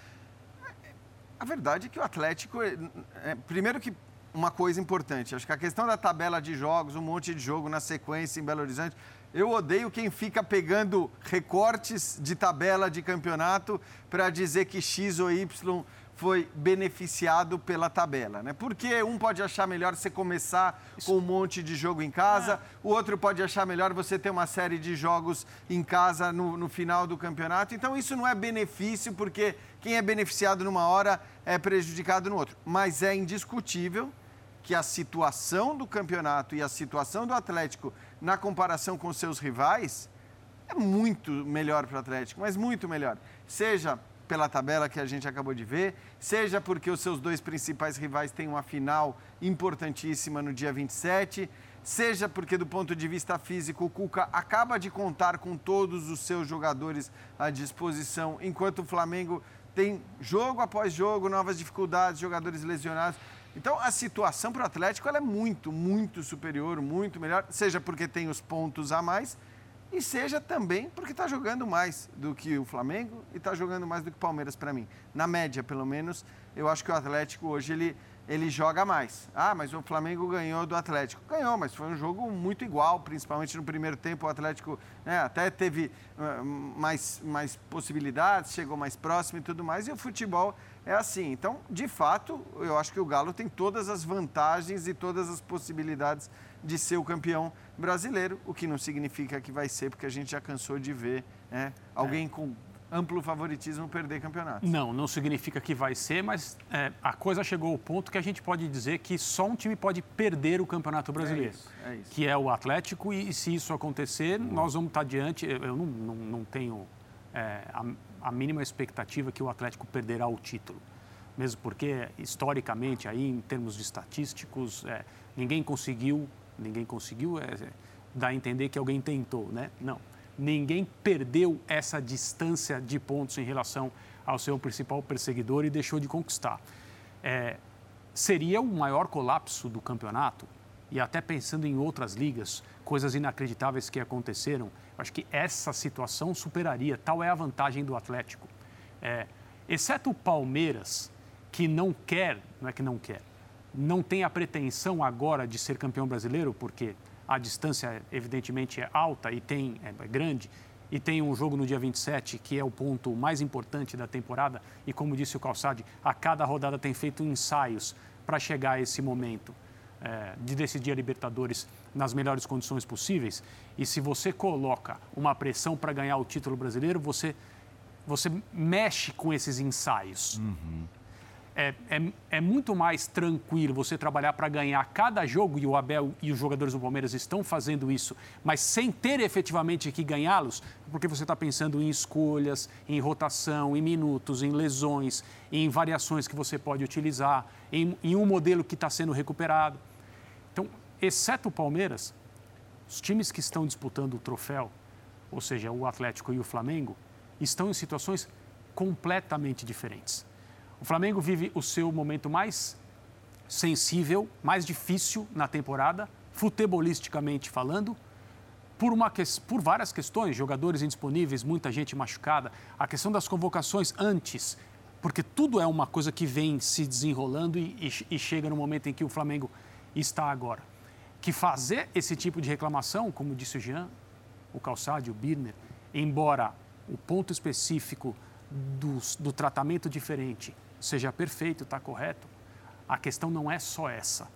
a verdade é que o Atlético, é, é, primeiro que uma coisa importante, acho que a questão da tabela de jogos, um monte de jogo na sequência em Belo Horizonte, eu odeio quem fica pegando recortes de tabela de campeonato para dizer que X ou Y foi beneficiado pela tabela, né? Porque um pode achar melhor você começar Isso. com um monte de jogo em casa, o outro pode achar melhor você ter uma série de jogos em casa no, no final do campeonato. Então isso não é benefício, porque quem é beneficiado numa hora é prejudicado no outro. Mas é indiscutível que a situação do campeonato e a situação do Atlético na comparação com seus rivais é muito melhor para o Atlético, mas muito melhor. Seja pela tabela que a gente acabou de ver, seja porque os seus dois principais rivais têm uma final importantíssima no dia 27, seja porque, do ponto de vista físico, o Cuca acaba de contar com todos os seus jogadores à disposição, enquanto o Flamengo tem jogo após jogo, novas dificuldades, jogadores lesionados. Então, a situação para o Atlético é muito, muito superior, muito melhor, seja porque tem os pontos a mais e seja também porque está jogando mais do que o Flamengo e está jogando mais do que o Palmeiras para mim. Na média, pelo menos, eu acho que o Atlético hoje ele, ele joga mais. Ah, mas o Flamengo ganhou do Atlético. Ganhou, mas foi um jogo muito igual, principalmente no primeiro tempo. O Atlético né, até teve uh, mais, mais possibilidades, chegou mais próximo e tudo mais. E o futebol é assim. Então, de fato, eu acho que o Galo tem todas as vantagens e todas as possibilidades de ser o campeão brasileiro, o que não significa que vai ser, porque a gente já cansou de ver né, alguém é. com amplo favoritismo perder campeonato. Não, não significa que vai ser, mas é, a coisa chegou ao ponto que a gente pode dizer que só um time pode perder o Campeonato Brasileiro, é isso, é isso. que é o Atlético, e, e se isso acontecer, uhum. nós vamos estar diante. Eu não, não, não tenho é, a, a mínima expectativa que o Atlético perderá o título mesmo porque historicamente aí em termos de estatísticos é, ninguém conseguiu ninguém conseguiu é, dar a entender que alguém tentou, né? Não. Ninguém perdeu essa distância de pontos em relação ao seu principal perseguidor e deixou de conquistar. É, seria o maior colapso do campeonato e até pensando em outras ligas, coisas inacreditáveis que aconteceram, acho que essa situação superaria. Tal é a vantagem do Atlético. É, exceto o Palmeiras, que não quer, não é que não quer, não tem a pretensão agora de ser campeão brasileiro, porque a distância, evidentemente, é alta e tem, é, é grande, e tem um jogo no dia 27, que é o ponto mais importante da temporada, e como disse o Calçade, a cada rodada tem feito ensaios para chegar a esse momento é, de decidir a Libertadores nas melhores condições possíveis. E se você coloca uma pressão para ganhar o título brasileiro, você, você mexe com esses ensaios. Uhum é, é, é, muito mais tranquilo você trabalhar para ganhar cada jogo, e o Abel e os jogadores do Palmeiras estão fazendo isso, mas sem ter efetivamente que ganhá-los, porque você está pensando em escolhas, em rotação, em minutos, em lesões, em variações que você pode utilizar, em, em um modelo que está sendo recuperado. Então, exceto o Palmeiras, os times que estão disputando o troféu, ou seja, o Atlético e o Flamengo, estão em situações completamente diferentes. O Flamengo vive o seu momento mais sensível, mais difícil na temporada, futebolisticamente falando, por, uma, por várias questões, jogadores indisponíveis, muita gente machucada, a questão das convocações antes, porque tudo é uma coisa que vem se desenrolando e, e, e chega no momento em que o Flamengo está agora. Que fazer esse tipo de reclamação, como disse o Jean, o Calçade, o Birner, embora o ponto específico do, do tratamento diferente seja perfeito, está correto, a questão não é só essa.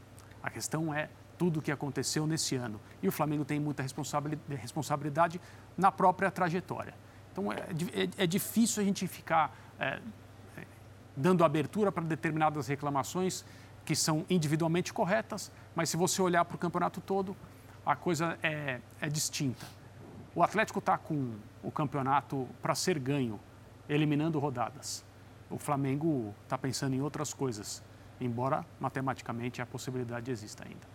A questão é tudo o que aconteceu nesse ano. E o Flamengo tem muita responsabilidade na própria trajetória. Então, é, é, é difícil a gente ficar é, é dando abertura para determinadas reclamações que são individualmente corretas, mas se você olhar para o campeonato todo, a coisa é, é distinta. O Atlético está com o campeonato para ser ganho, eliminando rodadas. O Flamengo está pensando em outras coisas, embora matematicamente a possibilidade exista ainda.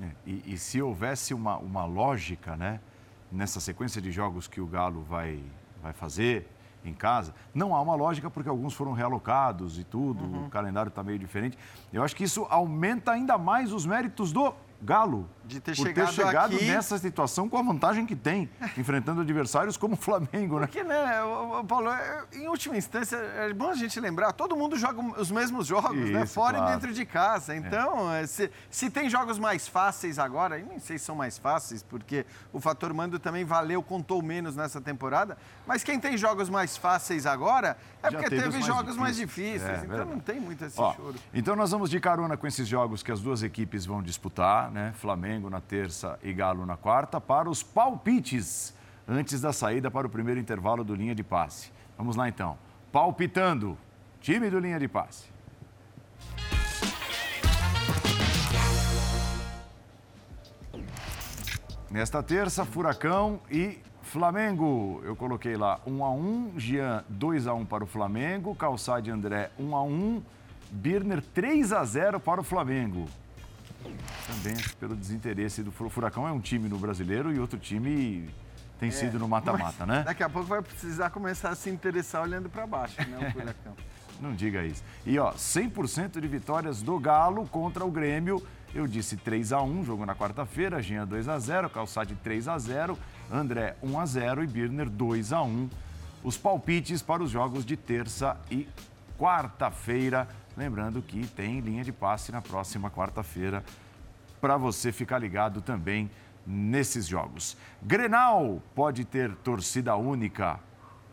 É, e, e, se houvesse uma, uma lógica, né, nessa sequência de jogos que o Galo vai, vai fazer em casa, não há uma lógica porque alguns foram realocados e tudo, uhum. o calendário está meio diferente. Eu acho que isso aumenta ainda mais os méritos do Galo de ter por chegado, ter chegado aqui... nessa situação com a vantagem que tem, enfrentando adversários como o Flamengo, né? Porque, né, Paulo, é, em última instância, é bom a gente lembrar, todo mundo joga os mesmos jogos, né? Isso, né? Fora claro. e dentro de casa. É. Então, é. se, se tem jogos mais fáceis agora, eu nem sei se são mais fáceis, porque o fator mando também valeu, contou menos nessa temporada, mas quem tem jogos mais fáceis agora é Já porque teve, teve jogos mais difíceis. Mais difíceis. É, então verdade. não tem muito esse Ó, choro. Então nós vamos de carona com esses jogos que as duas equipes vão disputar, né? Flamengo na terça e Galo na quarta para os palpites antes da saída para o primeiro intervalo do linha de passe. Vamos lá então. Palpitando, time do linha de passe. Nesta terça, Furacão e Flamengo. Eu coloquei lá 1 a 1, Jean 2 a 1 para o Flamengo, Calçade André 1 a 1, Birner 3 a 0 para o Flamengo. Também pelo desinteresse do Furacão é um time no brasileiro e outro time tem é, sido no mata-mata, né? Daqui a pouco vai precisar começar a se interessar olhando para baixo, né, o Furacão. Não diga isso. E ó, 100% de vitórias do Galo contra o Grêmio. Eu disse 3 a 1, jogo na quarta-feira, Jean 2 a 0, Calçade 3 a 0, André 1 a 0 e Birner 2 a 1. Os palpites para os jogos de terça e quarta-feira. Lembrando que tem linha de passe na próxima quarta-feira para você ficar ligado também nesses jogos. Grenal pode ter torcida única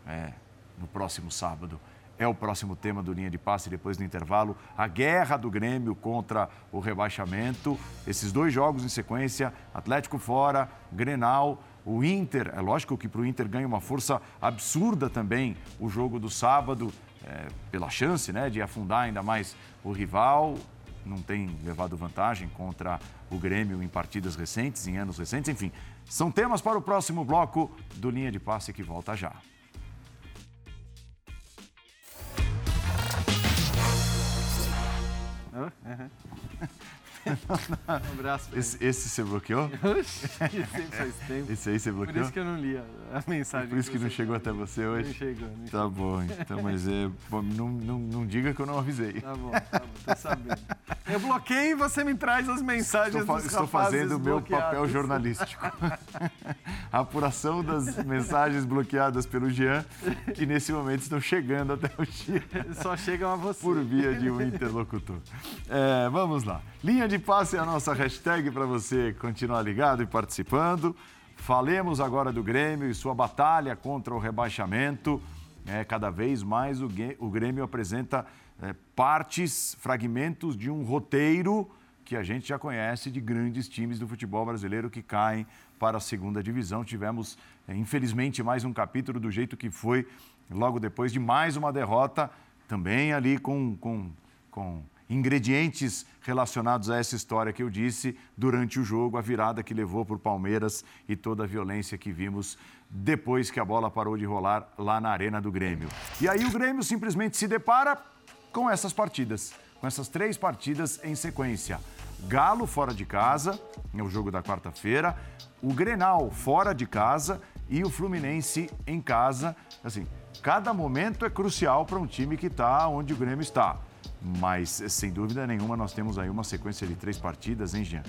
é, no próximo sábado. É o próximo tema do Linha de Passe depois do intervalo. A guerra do Grêmio contra o rebaixamento. Esses dois jogos em sequência: Atlético fora, Grenal. O Inter, é lógico que para o Inter ganha uma força absurda também o jogo do sábado é, pela chance né, de afundar ainda mais o rival. Não tem levado vantagem contra o Grêmio em partidas recentes, em anos recentes. Enfim, são temas para o próximo bloco do Linha de Passe que volta já. um abraço. Esse, esse você bloqueou? esse faz tempo. Esse aí você bloqueou? Por isso que eu não li a, mensagem. Por isso que, que não chegou até você hoje? Não chegou. Não tá bom, então, mas é, não, não, não diga que eu não avisei. Tá bom, tá bom, tô sabendo. Eu bloqueio e você me traz as mensagens estou, dos Estou fazendo o meu papel jornalístico. a apuração das mensagens bloqueadas pelo Jean, que nesse momento estão chegando até o Jean. Só chegam a você. Por via de um interlocutor. É, vamos lá. Linha de passe é a nossa hashtag para você continuar ligado e participando. Falemos agora do Grêmio e sua batalha contra o rebaixamento. É, cada vez mais o, o Grêmio apresenta é, partes, fragmentos de um roteiro que a gente já conhece de grandes times do futebol brasileiro que caem para a segunda divisão. Tivemos, é, infelizmente, mais um capítulo do jeito que foi, logo depois de mais uma derrota, também ali com, com, com ingredientes relacionados a essa história que eu disse durante o jogo, a virada que levou o Palmeiras e toda a violência que vimos depois que a bola parou de rolar lá na Arena do Grêmio. E aí o Grêmio simplesmente se depara com essas partidas, com essas três partidas em sequência. Galo fora de casa, é o jogo da quarta-feira, o Grenal fora de casa e o Fluminense em casa. Assim, cada momento é crucial para um time que está onde o Grêmio está. Mas, sem dúvida nenhuma, nós temos aí uma sequência de três partidas, hein, Jean?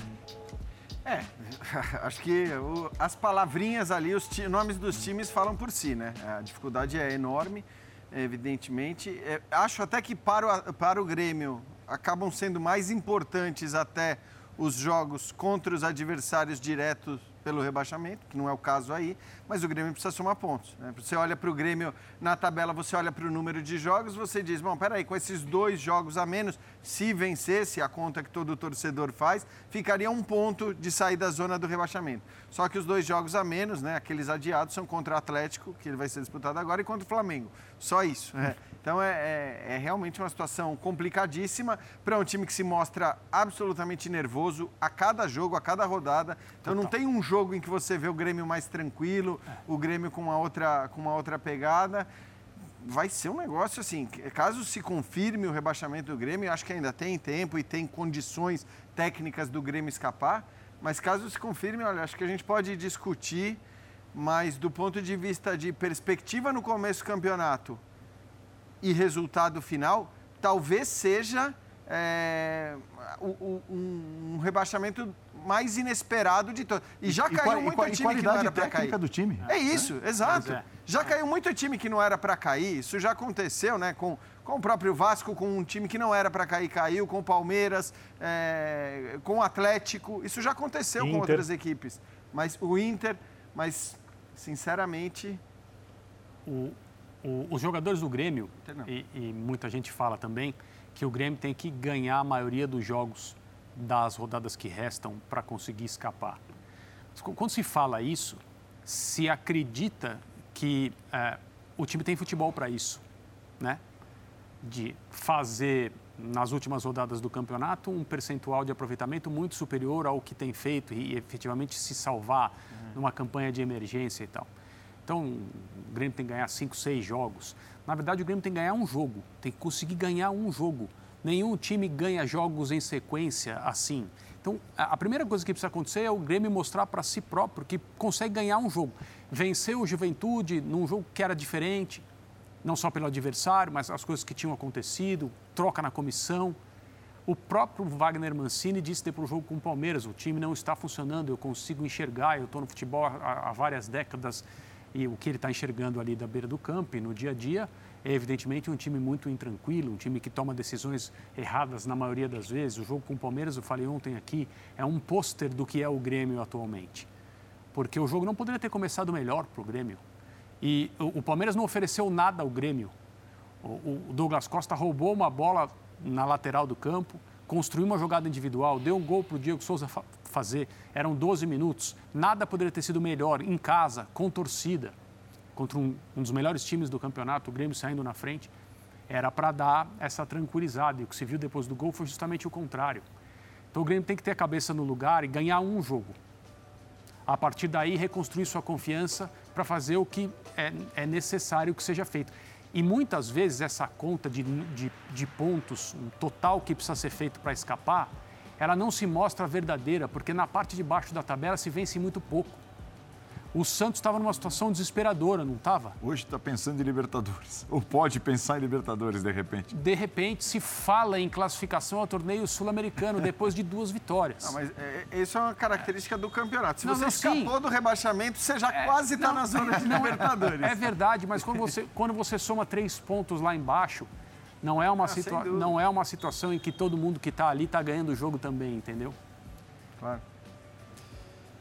É, acho que o, as palavrinhas ali, os nomes dos times falam por si, né? A dificuldade é enorme, evidentemente. É, acho até que para o, para o Grêmio acabam sendo mais importantes até os jogos contra os adversários diretos pelo rebaixamento, que não é o caso aí, mas o Grêmio precisa somar pontos. Né? Você olha para o Grêmio na tabela, você olha para o número de jogos, você diz, bom, peraí, com esses dois jogos a menos, se vencesse a conta que todo torcedor faz, ficaria um ponto de sair da zona do rebaixamento. Só que os dois jogos a menos, né, aqueles adiados, são contra o Atlético, que ele vai ser disputado agora, e contra o Flamengo. Só isso. Né? Então é, é, é, realmente uma situação complicadíssima para um time que se mostra absolutamente nervoso a cada jogo, a cada rodada. Então Total. não tem um jogo em que você vê o Grêmio mais tranquilo, é. o Grêmio com uma outra, com uma outra pegada. Vai ser um negócio assim, caso se confirme o rebaixamento do Grêmio, acho que ainda tem tempo e tem condições técnicas do Grêmio escapar, mas caso se confirme, olha, acho que a gente pode discutir, mas do ponto de vista de perspectiva no começo do campeonato, e resultado final, talvez seja é, um, um, rebaixamento mais inesperado de todos. E já e, caiu e, muito e, time que não era para cair. do time. É isso, é. exato. É. Já caiu muito time que não era para cair. Isso já aconteceu, né? Com, com o próprio Vasco, com um time que não era para cair, caiu. Com o Palmeiras, é, com o Atlético. Isso já aconteceu Inter. com outras equipes. Mas o Inter, mas sinceramente. O, o, os jogadores do Grêmio, e, e, muita gente fala também, que o Grêmio tem que ganhar a maioria dos jogos das rodadas que restam para conseguir escapar. Quando se fala isso, se acredita que é, o time tem futebol para isso, né? De fazer nas últimas rodadas do campeonato um percentual de aproveitamento muito superior ao que tem feito e efetivamente se salvar uhum. numa campanha de emergência e tal. Então, o Grêmio tem que ganhar cinco, seis jogos. Na verdade, o Grêmio tem que ganhar um jogo, tem que conseguir ganhar um jogo. Nenhum time ganha jogos em sequência assim. Então, a primeira coisa que precisa acontecer é o Grêmio mostrar para si próprio que consegue ganhar um jogo. Venceu o Juventude num jogo que era diferente, não só pelo adversário, mas as coisas que tinham acontecido, troca na comissão. O próprio Wagner Mancini disse depois do jogo com o Palmeiras: o time não está funcionando, eu consigo enxergar, eu estou no futebol há várias décadas e o que ele está enxergando ali da beira do campo no dia a dia é evidentemente um time muito intranquilo, um time que toma decisões erradas na maioria das vezes. O jogo com o Palmeiras, eu falei ontem aqui, é um pôster do que é o Grêmio atualmente. Porque o jogo não poderia ter começado melhor para o Grêmio. E o, Palmeiras não ofereceu nada ao Grêmio. O Douglas Costa roubou uma bola na lateral do campo, construiu uma jogada individual, deu um gol para o Diego Souza fazer. Eram 12 minutos. Nada poderia ter sido melhor em casa, com torcida, contra um, um dos melhores times do campeonato, o Grêmio saindo na frente. Era para dar essa tranquilizada. E o que se viu depois do gol foi justamente o contrário. Então o Grêmio tem que ter a cabeça no lugar e ganhar um jogo. A partir daí, reconstruir sua confiança para fazer o que é, é necessário que seja feito. E muitas vezes essa conta de, de, de pontos, total que precisa ser feito para escapar, ela não se mostra verdadeira, porque na parte de baixo da tabela se vence muito pouco. O Santos estava numa situação desesperadora, não estava? Hoje está pensando em Libertadores. Ou pode pensar em Libertadores, de repente. De repente, se fala em classificação ao torneio sul-americano depois de duas vitórias. Não, mas é, é isso é uma característica do campeonato. Se não, você não, escapou sim. do rebaixamento, você já é, quase está na zona de Libertadores. É verdade, mas quando você, quando você soma três pontos lá embaixo, não é uma, ah, situa não é uma situação em que todo mundo que está ali está ganhando o jogo também, entendeu? Claro.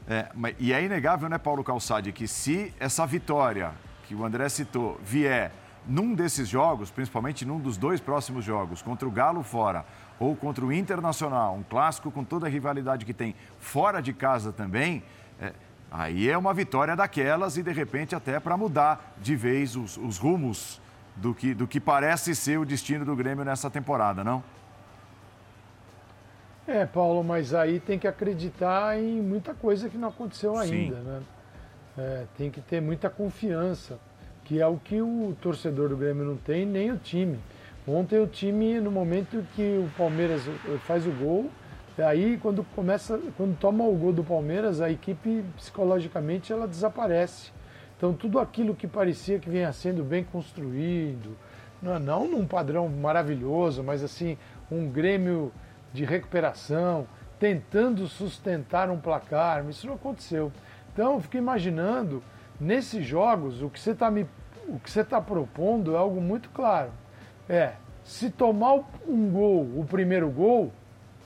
É, e é inegável, né, Paulo Calçade, que se essa vitória que o André citou vier num desses jogos, principalmente num dos dois próximos jogos, contra o Galo fora ou contra o Internacional, um clássico com toda a rivalidade que tem fora de casa também, é, aí é uma vitória daquelas e de repente até para mudar de vez os, os rumos do que, do que parece ser o destino do Grêmio nessa temporada, não? É, Paulo, mas aí tem que acreditar em muita coisa que não aconteceu ainda, Sim. né? É, tem que ter muita confiança, que é o que o torcedor do Grêmio não tem, nem o time. Ontem o time, no momento que o Palmeiras faz o gol, aí quando começa, quando toma o gol do Palmeiras, a equipe psicologicamente ela desaparece. Então, tudo aquilo que parecia que vinha sendo bem construído, não, não num padrão maravilhoso, mas assim, um Grêmio de recuperação, tentando sustentar um placar, isso não aconteceu. Então, eu fico imaginando, nesses jogos, o que você está me o que você está propondo é algo muito claro. É, se tomar um gol, o primeiro gol,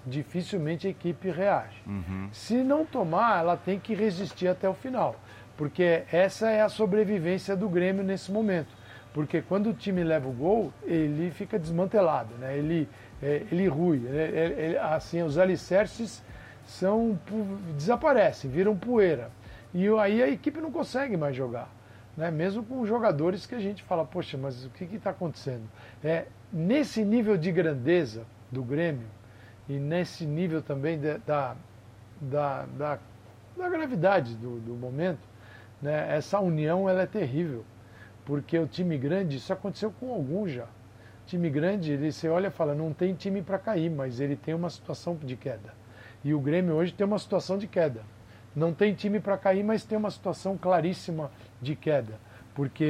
dificilmente a equipe reage. Uhum. Se não tomar, ela tem que resistir até o final. Porque essa é a sobrevivência do Grêmio nesse momento. Porque quando o time leva o gol, ele fica desmantelado, né? ele, é, ele rui. Ele, assim, os alicerces são, desaparecem, viram poeira. E aí a equipe não consegue mais jogar. Né? Mesmo com jogadores que a gente fala, poxa, mas o que está acontecendo? É, nesse nível de grandeza do Grêmio, e nesse nível também de, da, da, da, da, gravidade do, do momento, né, essa união ela é terrível. Porque o time grande, isso aconteceu com alguns já. Time grande, ele, você olha e fala, não tem time para cair, mas ele tem uma situação de queda. E o Grêmio hoje tem uma situação de queda. Não tem time para cair, mas tem uma situação claríssima de queda. Porque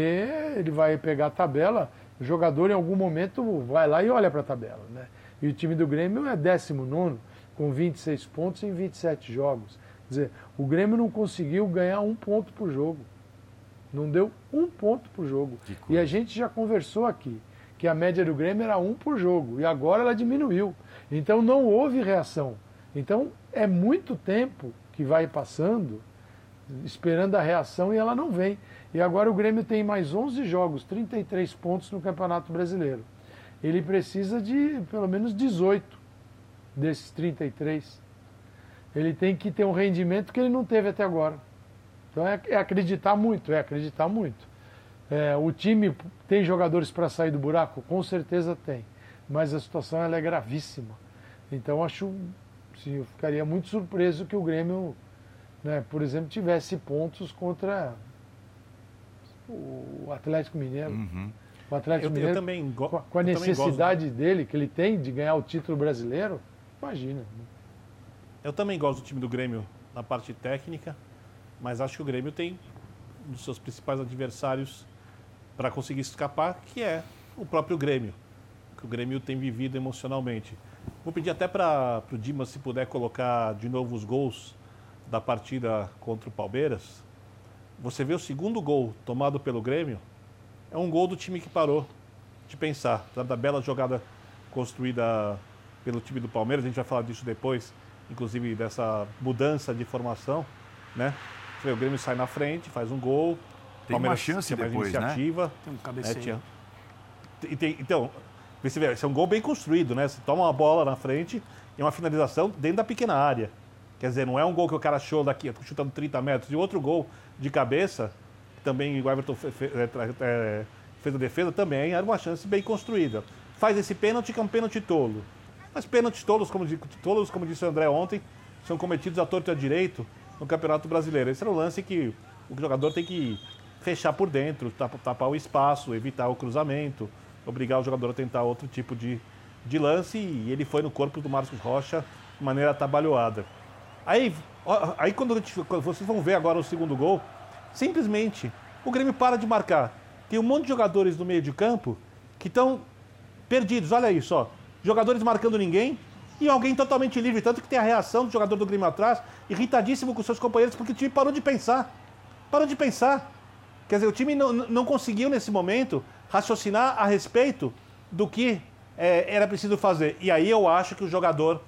ele vai pegar a tabela, o jogador em algum momento vai lá e olha para a tabela. Né? E o time do Grêmio é 19 com 26 pontos em 27 jogos. Quer dizer, o Grêmio não conseguiu ganhar um ponto por jogo. Não deu um ponto por jogo. E a gente já conversou aqui que a média do Grêmio era um por jogo. E agora ela diminuiu. Então não houve reação. Então é muito tempo que vai passando esperando a reação e ela não vem. E agora o Grêmio tem mais 11 jogos, 33 pontos no Campeonato Brasileiro ele precisa de pelo menos 18 desses 33. Ele tem que ter um rendimento que ele não teve até agora. Então é, é acreditar muito, é acreditar muito. É, o time tem jogadores para sair do buraco? Com certeza tem. Mas a situação ela é gravíssima. Então acho, sim, eu ficaria muito surpreso que o Grêmio, né, por exemplo, tivesse pontos contra o Atlético Mineiro. Uhum. O Atlético eu, Mineiro, eu também com, com a necessidade dele, que ele tem de ganhar o título brasileiro, imagina. Eu também gosto do time do Grêmio na parte técnica, mas acho que o Grêmio tem um dos seus principais adversários para conseguir escapar, que é o próprio Grêmio, que o Grêmio tem vivido emocionalmente. Vou pedir até para o Dimas, se puder colocar de novo os gols da partida contra o Palmeiras. Você vê o segundo gol tomado pelo Grêmio, é um gol do time que parou de pensar, da bela jogada construída pelo time do Palmeiras, a gente vai falar disso depois, inclusive dessa mudança de formação, né? O Grêmio sai na frente, faz um gol, tem Palmeiras uma chance depois, né? iniciativa, né? Tem um cabeceio. É, tem, então, você vê, esse é um gol bem construído, né? Você toma uma bola na frente e uma finalização dentro da pequena área. Quer dizer, não é um gol que o cara achou daqui, chutando 30 metros, e outro gol de cabeça também o Everton é, é, fez a defesa, também era uma chance bem construída. Faz esse pênalti que é um pênalti tolo. Mas pênaltis tolos, como, tolos, como disse o André ontem, são cometidos à torto e à direito no Campeonato Brasileiro. Esse era o lance que o jogador tem que fechar por dentro, tapar o espaço, evitar o cruzamento, obrigar o jogador a tentar outro tipo de, de lance e ele foi no corpo do Marcos Rocha de maneira atabalhoada. Aí, aí quando, quando vocês vão ver agora o segundo gol, Simplesmente, o Grêmio para de marcar. Tem um monte de jogadores no meio de campo que estão perdidos. Olha isso, ó. Jogadores marcando ninguém e alguém totalmente livre. Tanto que tem a reação do jogador do Grêmio atrás, irritadíssimo com seus companheiros, porque o time parou de pensar. Parou de pensar. Quer dizer, o time não, não conseguiu, nesse momento, raciocinar a respeito do que é, era preciso fazer. E aí eu acho que o jogador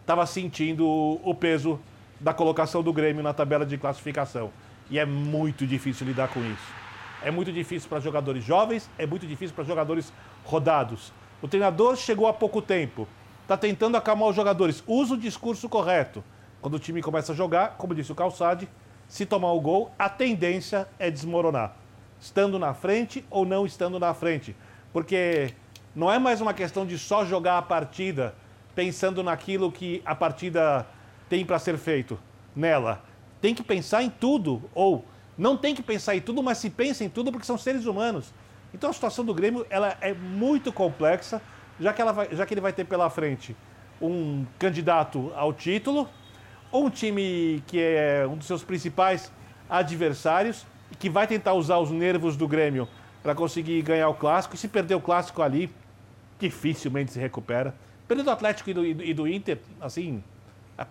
estava sentindo o peso da colocação do Grêmio na tabela de classificação. E é muito difícil lidar com isso. É muito difícil para jogadores jovens, é muito difícil para jogadores rodados. O treinador chegou há pouco tempo, está tentando acalmar os jogadores. Usa o discurso correto. Quando o time começa a jogar, como disse o Calçade, se tomar o gol, a tendência é desmoronar. Estando na frente ou não estando na frente. Porque não é mais uma questão de só jogar a partida pensando naquilo que a partida tem para ser feito nela tem que pensar em tudo, ou não tem que pensar em tudo, mas se pensa em tudo porque são seres humanos. Então a situação do Grêmio ela é muito complexa, já que, ela vai, já que ele vai ter pela frente um candidato ao título, um time que é um dos seus principais adversários que vai tentar usar os nervos do Grêmio para conseguir ganhar o clássico. E se perder o clássico ali, dificilmente se recupera. Perdeu do Atlético e do, e do Inter, assim,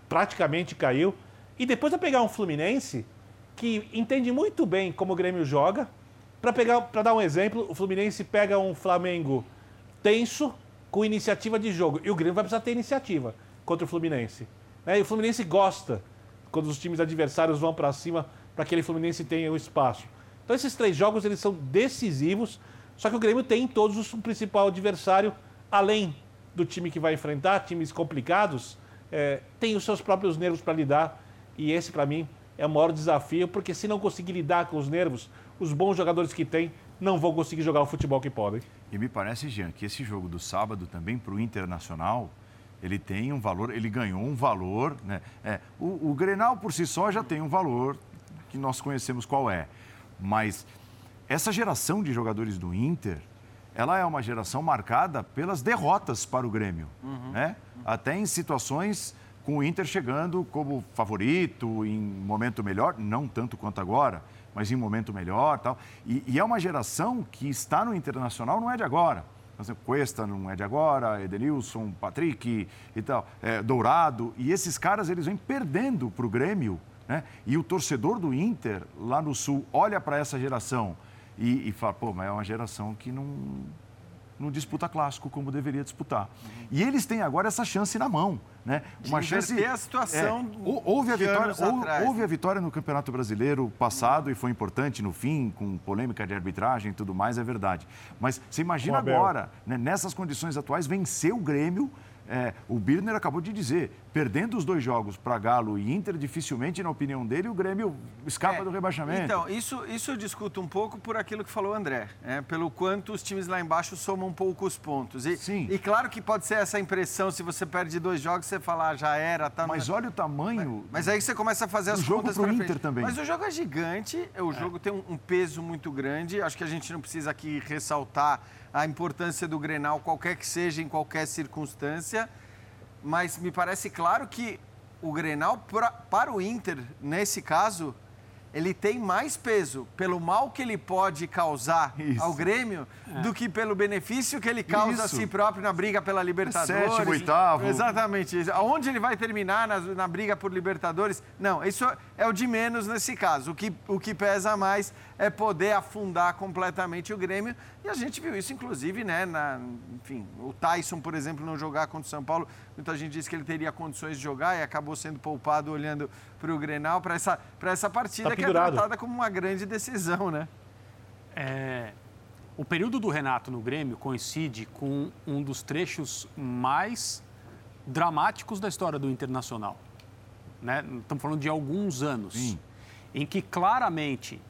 praticamente caiu. E depois vai pegar um Fluminense que entende muito bem como o Grêmio joga. Para pegar, para dar um exemplo, o Fluminense pega um Flamengo tenso com iniciativa de jogo e o Grêmio vai precisar ter iniciativa contra o Fluminense. Né? E o Fluminense gosta quando os times adversários vão para cima para que aquele Fluminense tenha o espaço. Então esses três jogos eles são decisivos, só que o Grêmio tem todos o principal adversário, além do time que vai enfrentar, times complicados, é, tem os seus próprios nervos para lidar. E esse, para mim, é o maior desafio, porque se não conseguir lidar com os nervos, os bons jogadores que tem não vão conseguir jogar o futebol que podem. E me parece, Jean, que esse jogo do sábado também para o Internacional, ele tem um valor, ele ganhou um valor, né? É, o, o Grenal por si só já tem um valor que nós conhecemos qual é. Mas essa geração de jogadores do Inter, ela é uma geração marcada pelas derrotas para o Grêmio, uhum. né? Até em situações com o Inter chegando como favorito, em momento melhor, não tanto quanto agora, mas em momento melhor tal. E, e é uma geração que está no Internacional, não é de agora. Exemplo, Cuesta não é de agora, Edenilson, Patrick e tal, é, Dourado. E esses caras, eles vêm perdendo para o Grêmio, né? E o torcedor do Inter, lá no Sul, olha para essa geração e, e fala, pô, mas é uma geração que não, não disputa clássico como deveria disputar. Uhum. E eles têm agora essa chance na mão, né? Uma de chance a situação. É, houve a vitória, houve, houve a vitória no Campeonato Brasileiro passado uhum. e foi importante no fim, com polêmica de arbitragem e tudo mais, é verdade. Mas você imagina agora, né, nessas condições atuais, vencer o Grêmio é, o Birner acabou de dizer, perdendo os dois jogos para Galo e Inter, dificilmente, na opinião dele, o Grêmio escapa é, do rebaixamento. Então, isso, isso eu discuto um pouco por aquilo que falou o André, é, pelo quanto os times lá embaixo somam poucos pontos. E, Sim. E claro que pode ser essa impressão, se você perde dois jogos, você fala, ah, já era, tá. Mas olha o tamanho. Mas, mas aí você começa a fazer as jogo contas para Inter frente. também. Mas o jogo é gigante, o é. jogo tem um, um peso muito grande. Acho que a gente não precisa aqui ressaltar a importância do Grenal, qualquer que seja, em qualquer circunstância mas me parece claro que o Grenal, pra, para o Inter, nesse caso, ele tem mais peso pelo mal que ele pode causar Isso. ao Grêmio é. do que pelo benefício que ele causa Isso. a si próprio na briga pela Libertadores. Sétimo, oitavo. Exatamente. Aonde ele vai terminar na, na, briga por Libertadores? Não, isso é o de menos nesse caso. O que, o que pesa mais é poder afundar completamente o Grêmio. E a gente viu isso, inclusive, né? Na, enfim, o Tyson, por exemplo, não jogar contra o São Paulo. Muita gente disse que ele teria condições de jogar e acabou sendo poupado olhando para o Grenal, para essa, essa partida tá que é tratada como uma grande decisão, né? É, o período do Renato no Grêmio coincide com um dos trechos mais dramáticos da história do Internacional. Né? Estamos falando de alguns anos, Sim. em que claramente,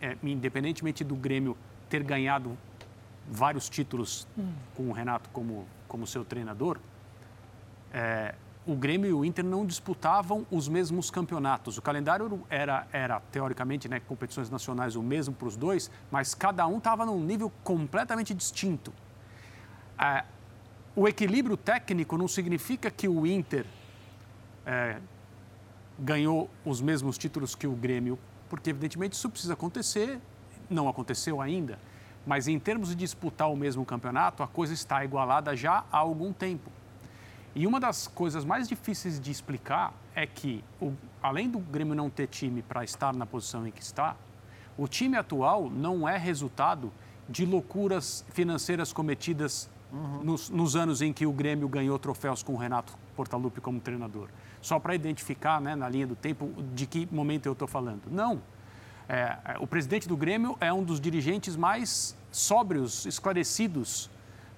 é, independentemente do Grêmio ter ganhado vários títulos hum. com o Renato como, como seu treinador, é, o Grêmio e o Inter não disputavam os mesmos campeonatos. O calendário era, era teoricamente, né, competições nacionais o mesmo para os dois, mas cada um estava num nível completamente distinto. É, o equilíbrio técnico não significa que o Inter é, ganhou os mesmos títulos que o Grêmio, porque evidentemente isso precisa acontecer, não aconteceu ainda. Mas em termos de disputar o mesmo campeonato, a coisa está igualada já há algum tempo. E uma das coisas mais difíceis de explicar é que, o, além do Grêmio não ter time para estar na posição em que está, o time atual não é resultado de loucuras financeiras cometidas uhum. nos, nos, anos em que o Grêmio ganhou troféus com o Renato Portaluppi como treinador. Só para identificar, né, na linha do tempo, de que momento eu estou falando. Não. É, é, o presidente do Grêmio é um dos dirigentes mais sóbrios, esclarecidos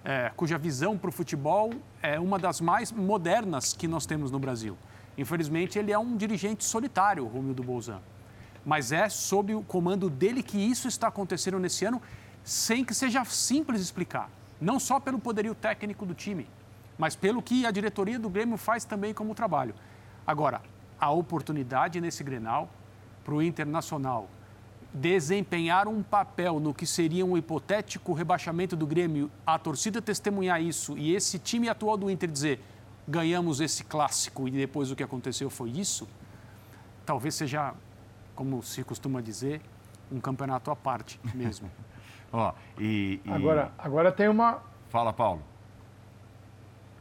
é, cuja visão para o futebol é uma das mais modernas que nós temos no Brasil. Infelizmente, ele é um dirigente solitário, Romildo Bolzan. Mas é sob o comando dele que isso está acontecendo nesse ano, sem que seja simples explicar. Não só pelo poderio técnico do time, mas pelo que a diretoria do Grêmio faz também como trabalho. Agora, a oportunidade nesse Grenal para o Internacional desempenhar um papel no que seria um hipotético rebaixamento do Grêmio, a torcida testemunhar isso e esse time atual do Inter dizer ganhamos esse clássico e depois o que aconteceu foi isso, talvez seja, como se costuma dizer, um campeonato à parte mesmo. Ó, e, e- Agora, agora tem uma. Fala, Paulo.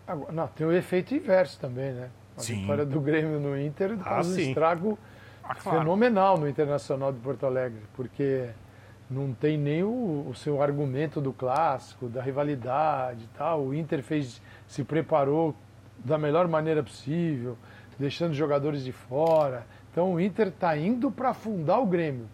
Agora- não, tem o efeito inverso também, né? A Sim. vitória do Grêmio no Inter Ah, causa um estrago Ah, claro. fenomenal no Internacional de Porto Alegre, porque não tem nem o, o seu argumento do clássico, da rivalidade tal. O Inter fez, se preparou da melhor maneira possível, deixando jogadores de fora. Então o Inter está indo para afundar o Grêmio,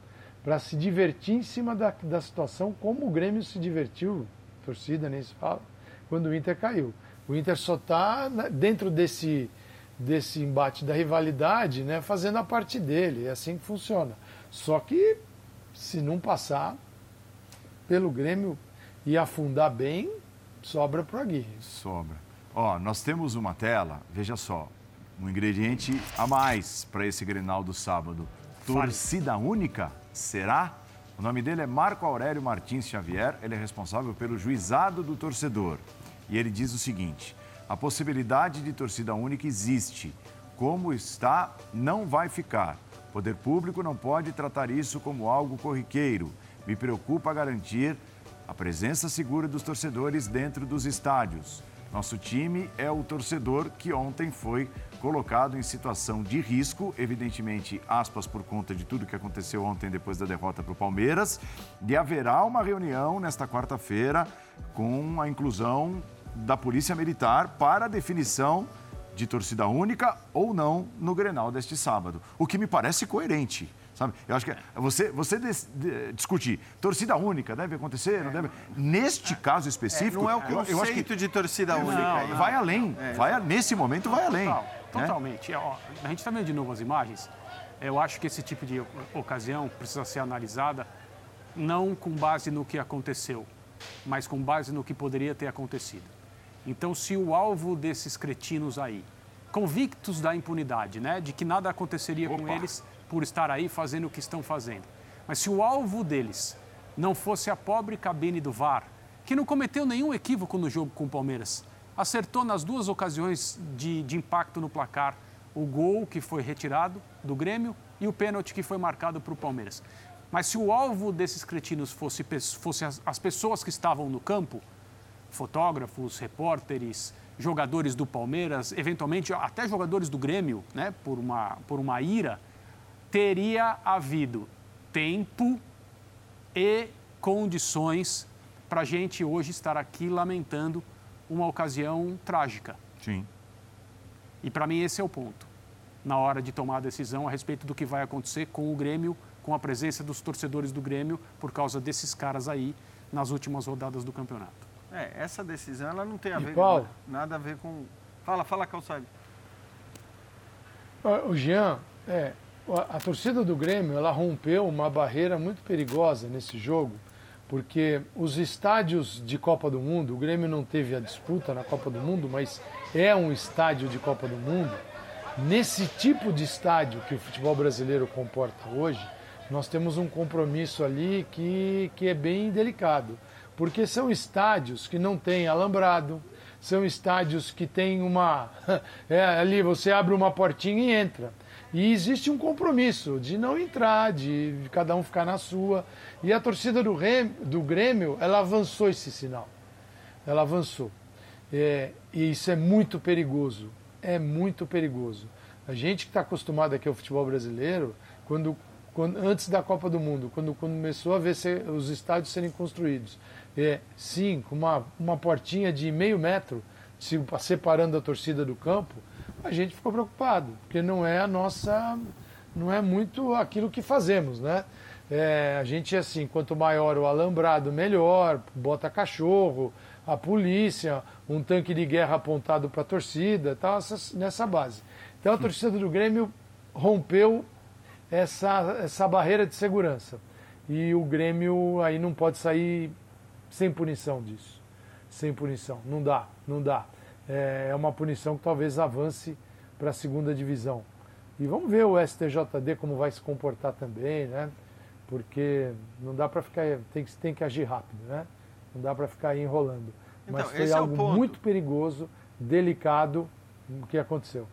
para se divertir em cima da, da situação como o Grêmio se divertiu, torcida nem se fala, quando o Inter caiu. O Inter só está dentro desse, desse embate da rivalidade, né, fazendo a parte dele. É assim que funciona. Só que se não passar pelo Grêmio e afundar bem, sobra para o Aguirre. Sobra. Ó, nós temos uma tela, veja só, um ingrediente a mais para esse Grenal do sábado. Torcida única? Será? O nome dele é Marco Aurélio Martins Xavier, ele é responsável pelo juizado do torcedor. E ele diz o seguinte: a possibilidade de torcida única existe. Como está, não vai ficar. Poder público não pode tratar isso como algo corriqueiro. Me preocupa garantir a presença segura dos torcedores dentro dos estádios. Nosso time é o torcedor que ontem foi colocado em situação de risco, evidentemente, aspas, por conta de tudo que aconteceu ontem depois da derrota para o Palmeiras. E haverá uma reunião nesta quarta-feira com a inclusão da Polícia Militar para a definição de torcida única ou não no Grenal deste sábado. O que me parece coerente. Sabe? Eu acho que é você, você des- de- discutir torcida única deve acontecer, não deve. Neste caso específico, Não é o eu- eu acho que conceito de torcida única. Não, aí. vai além, vai nesse momento vai além. Né? totalmente. Ó, a gente está vendo de novo as imagens. Eu acho que esse tipo de ocasião precisa ser analisada não com base no que aconteceu, mas com base no que poderia ter acontecido. Então, se o alvo desses cretinos aí, convictos da impunidade, né, de que nada aconteceria com Opa. eles por estar aí fazendo o que estão fazendo, mas se o alvo deles não fosse a pobre cabine do VAR, que não cometeu nenhum equívoco no jogo com o Palmeiras, acertou nas duas ocasiões de, de impacto no placar o gol que foi retirado do Grêmio e o pênalti que foi marcado para o Palmeiras. Mas se o alvo desses cretinos fosse, fosse as, as pessoas que estavam no campo, fotógrafos, repórteres, jogadores do Palmeiras, eventualmente até jogadores do Grêmio, né, por uma, por uma ira, teria havido tempo e condições para a gente hoje estar aqui lamentando uma ocasião trágica. Sim. E para mim esse é o ponto, na hora de tomar a decisão a respeito do que vai acontecer com o Grêmio, com a presença dos torcedores do Grêmio, por causa desses caras aí nas últimas rodadas do campeonato. É, essa decisão ela não tem a ver Paulo? nada a ver com. Fala, fala, Calçade. O Jean, é, a, a torcida do Grêmio, ela rompeu uma barreira muito perigosa nesse jogo, porque os estádios de Copa do Mundo, o Grêmio não teve a disputa na Copa do Mundo, mas é um estádio de Copa do Mundo. Nesse tipo de estádio que o futebol brasileiro comporta hoje, nós temos um compromisso ali que, que é bem delicado, porque são estádios que não têm alambrado, são estádios que têm uma. É, ali você abre uma portinha e entra. E existe um compromisso de não entrar, de cada um ficar na sua. E a torcida do, Rem, do Grêmio, ela avançou esse sinal. Ela avançou. É, e isso é muito perigoso. É muito perigoso. A gente que está acostumado aqui ao futebol brasileiro, quando, quando, antes da Copa do Mundo, quando, quando começou a ver os estádios serem construídos, é, sim, com uma, uma portinha de meio metro se, separando a torcida do campo, a gente ficou preocupado, porque não é a nossa, não é muito aquilo que fazemos, né? É, a gente, assim, quanto maior o alambrado, melhor, bota cachorro, a polícia, um tanque de guerra apontado para a torcida, tal, essas- nessa base. Então a torcida do Grêmio rompeu essa, essa barreira de segurança. E o Grêmio aí não pode sair sem punição disso. Sem punição. Não dá, não dá. É é uma punição que talvez avance para a segunda divisão. E vamos ver o STJD como vai se comportar também, né? Porque não dá para ficar. Tem que, tem que agir rápido, né? Não dá para ficar aí enrolando. Mas Então, foi esse é algo ponto. muito perigoso, delicado o que aconteceu.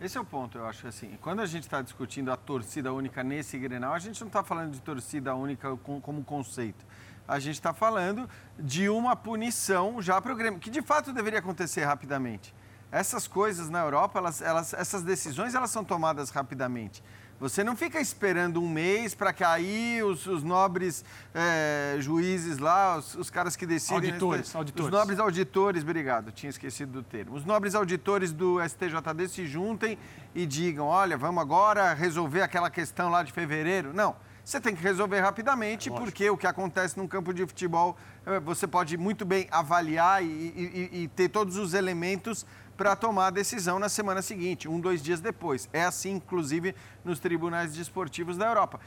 Esse é o ponto, eu acho assim. Quando a gente está discutindo a torcida única nesse Grenal, a gente não está falando de torcida única como conceito. A gente está falando de uma punição já para o Grêmio, que de fato deveria acontecer rapidamente. Essas coisas na Europa, elas, elas, essas decisões, elas são tomadas rapidamente. Você não fica esperando um mês para que aí os, os nobres é, juízes lá, os, os, caras que decidem... Auditores, auditores. Os nobres auditores, obrigado, tinha esquecido do termo. Os nobres auditores do STJD se juntem e digam, olha, vamos agora resolver aquela questão lá de fevereiro. Não, você tem que resolver rapidamente, Lógico. porque o que acontece num campo de futebol, é, você pode muito bem avaliar e, e, e ter todos os elementos para tomar a decisão na semana seguinte, um, dois dias depois. É assim, inclusive, nos tribunais desportivos da Europa.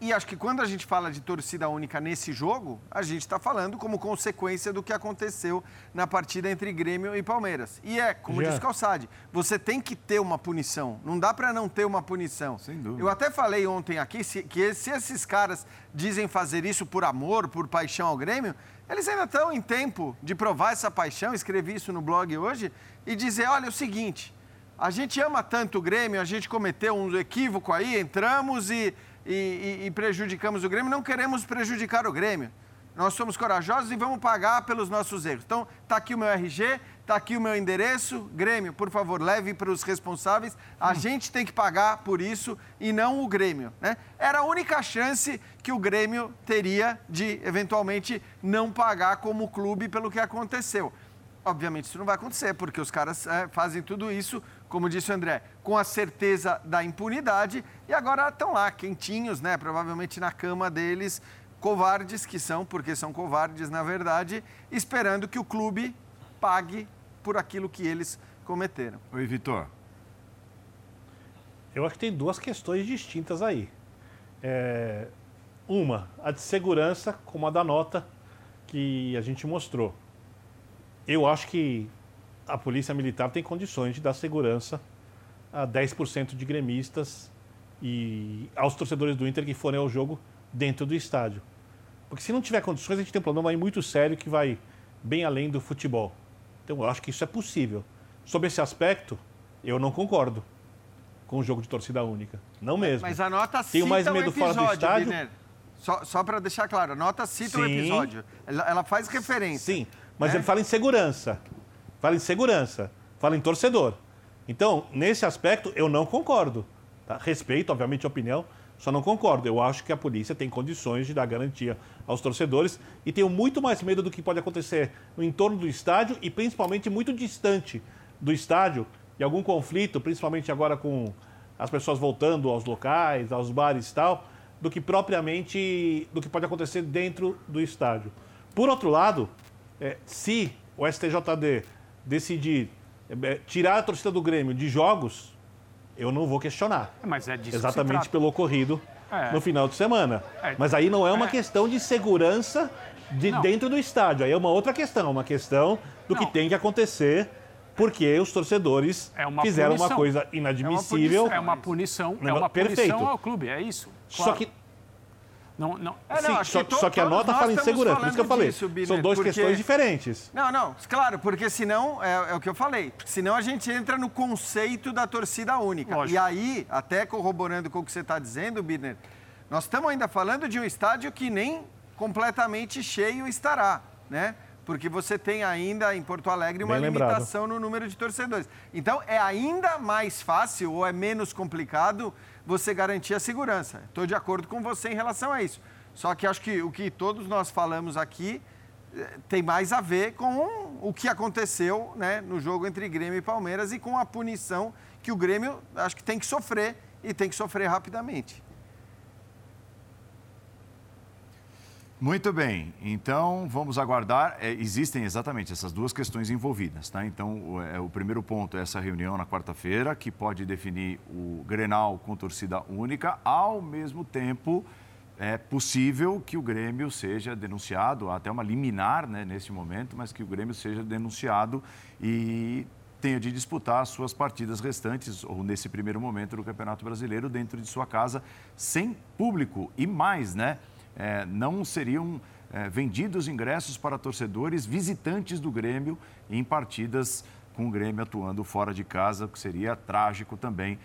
E acho que quando a gente fala de torcida única nesse jogo, a gente está falando como consequência do que aconteceu na partida entre Grêmio e Palmeiras. E é, como Já. diz Calçade, você tem que ter uma punição. Não dá para não ter uma punição. Sem dúvida. Eu até falei ontem aqui que se esses caras dizem fazer isso por amor, por paixão ao Grêmio, eles ainda estão em tempo de provar essa paixão. Escrevi isso no blog hoje e dizer: olha, é o seguinte, a gente ama tanto o Grêmio, a gente cometeu um equívoco aí, entramos e, e, e prejudicamos o Grêmio, não queremos prejudicar o Grêmio. Nós somos corajosos e vamos pagar pelos nossos erros. Então, está aqui o meu RG, está aqui o meu endereço. Grêmio, por favor, leve para os responsáveis. A hum. gente tem que pagar por isso e não o Grêmio. Né? Era a única chance que o Grêmio teria de, eventualmente, não pagar como clube pelo que aconteceu. Obviamente isso não vai acontecer, porque os caras é, fazem tudo isso, como disse o André, com a certeza da impunidade e agora estão lá, quentinhos, né? Provavelmente na cama deles, covardes que são, porque são covardes na verdade, esperando que o clube pague por aquilo que eles cometeram. Oi, Vitor. Eu acho que tem duas questões distintas aí. É, uma, a de segurança, como a da nota que a gente mostrou eu acho que a Polícia Militar tem condições de dar segurança a 10% de gremistas e aos torcedores do Inter que forem ao jogo dentro do estádio. Porque se não tiver condições, a gente tem um problema aí muito sério que vai bem além do futebol. Então eu acho que isso é possível. Sobre esse aspecto, eu não concordo com o jogo de torcida única. Não mesmo. Mas a nota cita Tenho mais medo episódio, fora do estádio. Biner. Só, só para deixar claro, a nota cita o episódio. Ela, ela, faz referência. Sim. Mas é? ele fala em segurança. Fala em segurança. Fala em torcedor. Então, nesse aspecto, eu não concordo. Tá? Respeito, obviamente, a opinião, só não concordo. Eu acho que a polícia tem condições de dar garantia aos torcedores e tenho muito mais medo do que pode acontecer no entorno do estádio e principalmente muito distante do estádio e algum conflito, principalmente agora com as pessoas voltando aos locais, aos bares e tal, do que propriamente do que pode acontecer dentro do estádio. Por outro lado, é, se o STJD decidir é, tirar a torcida do Grêmio de jogos, eu não vou questionar. É, mas é disso Exatamente pelo ocorrido é. no final de semana. É. Mas aí não é uma é. questão de segurança de dentro do estádio. Aí é uma outra questão, uma questão do não. que tem que acontecer porque os torcedores uma fizeram punição. uma coisa inadmissível. É uma punição, é uma punição, é uma punição ao clube, é isso. Claro. Só que não, não. É, não Sim, só, só, que a nota fala em segurança, por isso que eu falei. Disso, São duas porque... questões diferentes. Não, não, claro, porque senão, é, é, o que eu falei, senão a gente entra no conceito da torcida única. Lógico. E aí, até corroborando com o que você está dizendo, Biner, nós estamos ainda falando de um estádio que nem completamente cheio estará, né? Porque você tem ainda em Porto Alegre uma limitação no número de torcedores. Então, é ainda mais fácil ou é menos complicado você garantir a segurança. Estou de acordo com você em relação a isso. Só que acho que o que todos nós falamos aqui eh, tem mais a ver com o que aconteceu né, no jogo entre Grêmio e Palmeiras e com a punição que o Grêmio acho que tem que sofrer e tem que sofrer rapidamente. Muito bem, então vamos aguardar. É, existem exatamente essas duas questões envolvidas, tá? Então, o, é, o primeiro ponto é essa reunião na quarta-feira, que pode definir o Grenal com torcida única. Ao mesmo tempo, é possível que o Grêmio seja denunciado, até uma liminar né, nesse momento, mas que o Grêmio seja denunciado e tenha de disputar as suas partidas restantes, ou nesse primeiro momento do Campeonato Brasileiro, dentro de sua casa, sem público. E mais, né? É, não seriam é, vendidos ingressos para torcedores visitantes do Grêmio em partidas com o Grêmio atuando fora de casa, o que seria trágico também.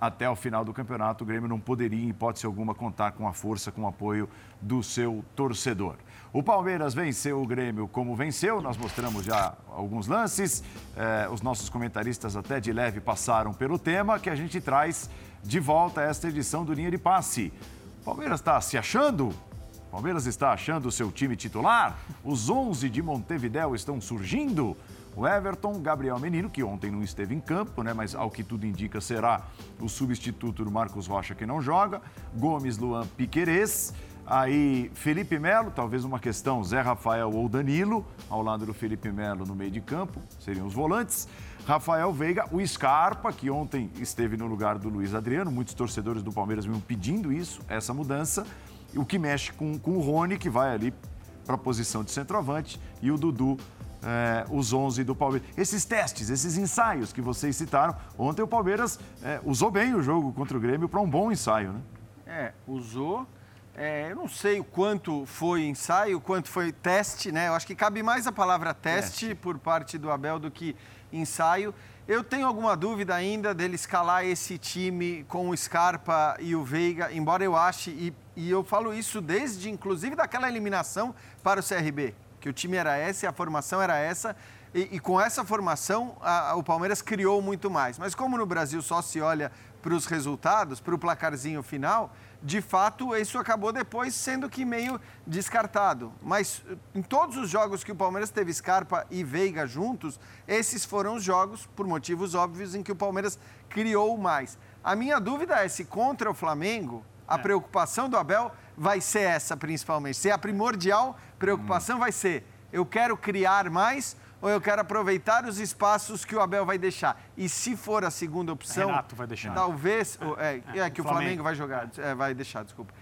Até o final do campeonato, o Grêmio não poderia, em hipótese alguma, contar com a força, com o apoio do seu torcedor. O Palmeiras venceu o Grêmio como venceu, nós mostramos já alguns lances. Eh, os nossos comentaristas, até de leve, passaram pelo tema que a gente traz de volta a esta edição do Linha de Passe. O Palmeiras está se achando? Palmeiras está achando seu time titular? Os 11 de Montevidéu estão surgindo? O Everton, Gabriel Menino, que ontem não esteve em campo, né, mas ao que tudo indica será o substituto do Marcos Rocha que não joga. Gomes, Luan, Piquerez. Aí Felipe Melo, talvez uma questão Zé Rafael ou Danilo, ao lado do Felipe Melo no meio de campo, seriam os volantes. Rafael Veiga, o Scarpa, que ontem esteve no lugar do Luiz Adriano, muitos torcedores do Palmeiras vinham pedindo isso, essa mudança o que mexe com, com o Rony, que vai ali para a posição de centroavante, e o Dudu, é, os 11 do Palmeiras. Esses testes, esses ensaios que vocês citaram, ontem o Palmeiras é, usou bem o jogo contra o Grêmio para um bom ensaio, né? É, usou. É, eu não sei o quanto foi ensaio, o quanto foi teste, né? Eu acho que cabe mais a palavra teste, teste. por parte do Abel do que ensaio. Eu tenho alguma dúvida ainda dele escalar esse time com o Scarpa e o Veiga, embora eu ache, e, e eu falo isso desde, inclusive, daquela eliminação para o CRB, que o time era esse, a formação era essa, e, e com essa formação a, a, o Palmeiras criou muito mais. Mas como no Brasil só se olha para os resultados, para o placarzinho final, de fato, isso acabou depois sendo que meio descartado. Mas eh, em todos os jogos que o Palmeiras teve Scarpa e Veiga juntos, esses foram os jogos, por motivos óbvios, em que o Palmeiras criou mais. A minha dúvida é se contra o Flamengo, a é. preocupação do Abel vai ser essa principalmente. Se a primordial preocupação hum. vai ser eu quero criar mais ou eu quero aproveitar os espaços que o Abel vai deixar? E se for a segunda opção. Renato vai deixar. Talvez. É, é, é que o Flamengo, Flamengo vai jogar. É, vai deixar, desculpa.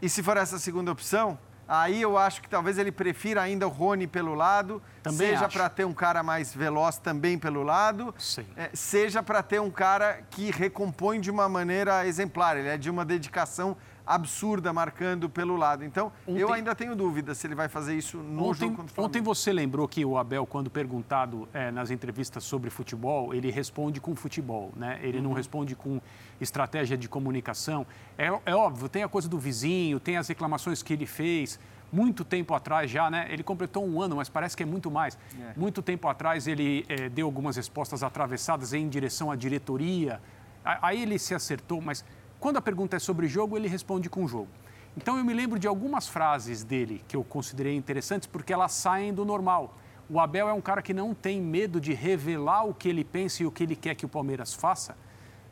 E se for essa segunda opção, aí eu acho que talvez ele prefira ainda o Rony pelo lado, também seja para ter um cara mais veloz também pelo lado, é, seja para ter um cara que recompõe de uma maneira exemplar. Ele é de uma dedicação absurda marcando pelo lado. Então, ontem, eu ainda tenho dúvida se ele vai fazer isso no ontem, jogo contra o Ontem você lembrou que o Abel, quando perguntado é, nas entrevistas sobre futebol, ele responde com futebol, né? Ele uhum. não responde com estratégia de comunicação. É, é óbvio, tem a coisa do vizinho, tem as reclamações que ele fez muito tempo atrás já, né? Ele completou um ano, mas parece que é muito mais. É. Muito tempo atrás ele é, deu algumas respostas atravessadas em direção à diretoria. Aí ele se acertou, mas quando a pergunta é sobre jogo, ele responde com jogo. Então eu me lembro de algumas frases dele que eu considerei interessantes porque elas saem do normal. O Abel é um cara que não tem medo de revelar o que ele pensa e o que ele quer que o Palmeiras faça,